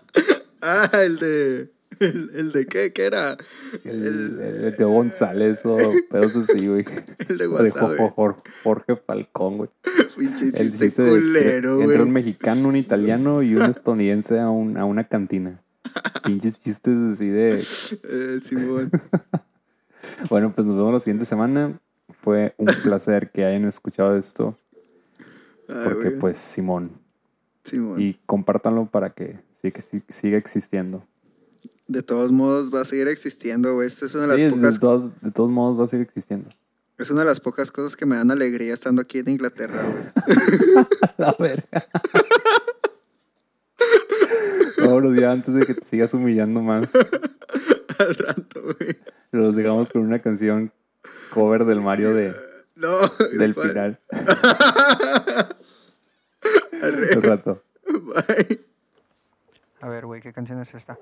S1: Ah, el de. El, el de qué, ¿qué era?
S2: El,
S1: El-
S2: el de Teo González o pedos así, güey.
S1: El de
S2: de
S1: WhatsApp.
S2: Jo- Jo- Jorge Falcón, güey.
S1: Pinche chiste
S2: de
S1: culero,
S2: entra un
S1: güey.
S2: mexicano, un italiano y un estadounidense a, un- a una cantina. Pinches chistes así de.
S1: Eh, Simón.
S2: Bueno, pues nos vemos la siguiente semana. Fue un placer que hayan escuchado esto. Porque, pues, Simón.
S1: Simón.
S2: Y compártanlo para que siga, siga existiendo.
S1: De todos modos, va a seguir existiendo, güey. Esta es una de las
S2: Sí,
S1: pocas.
S2: de, todos, de todos modos va a seguir existiendo.
S1: Es una de las pocas cosas que me dan alegría estando aquí en Inglaterra, güey.
S2: La verga. Vámonos ya antes de que te sigas humillando más.
S1: Al rato, güey.
S2: Los dejamos con una canción cover del Mario de,
S1: No.
S2: del
S1: ¿cuál?
S2: final. Un rato.
S1: Bye.
S3: A ver, güey, ¿qué canción es esta?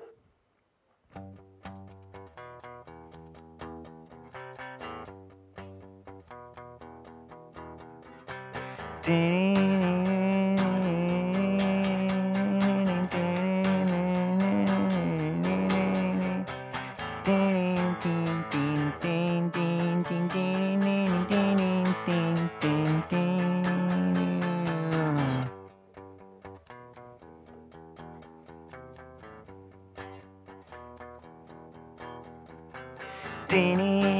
S1: Danny.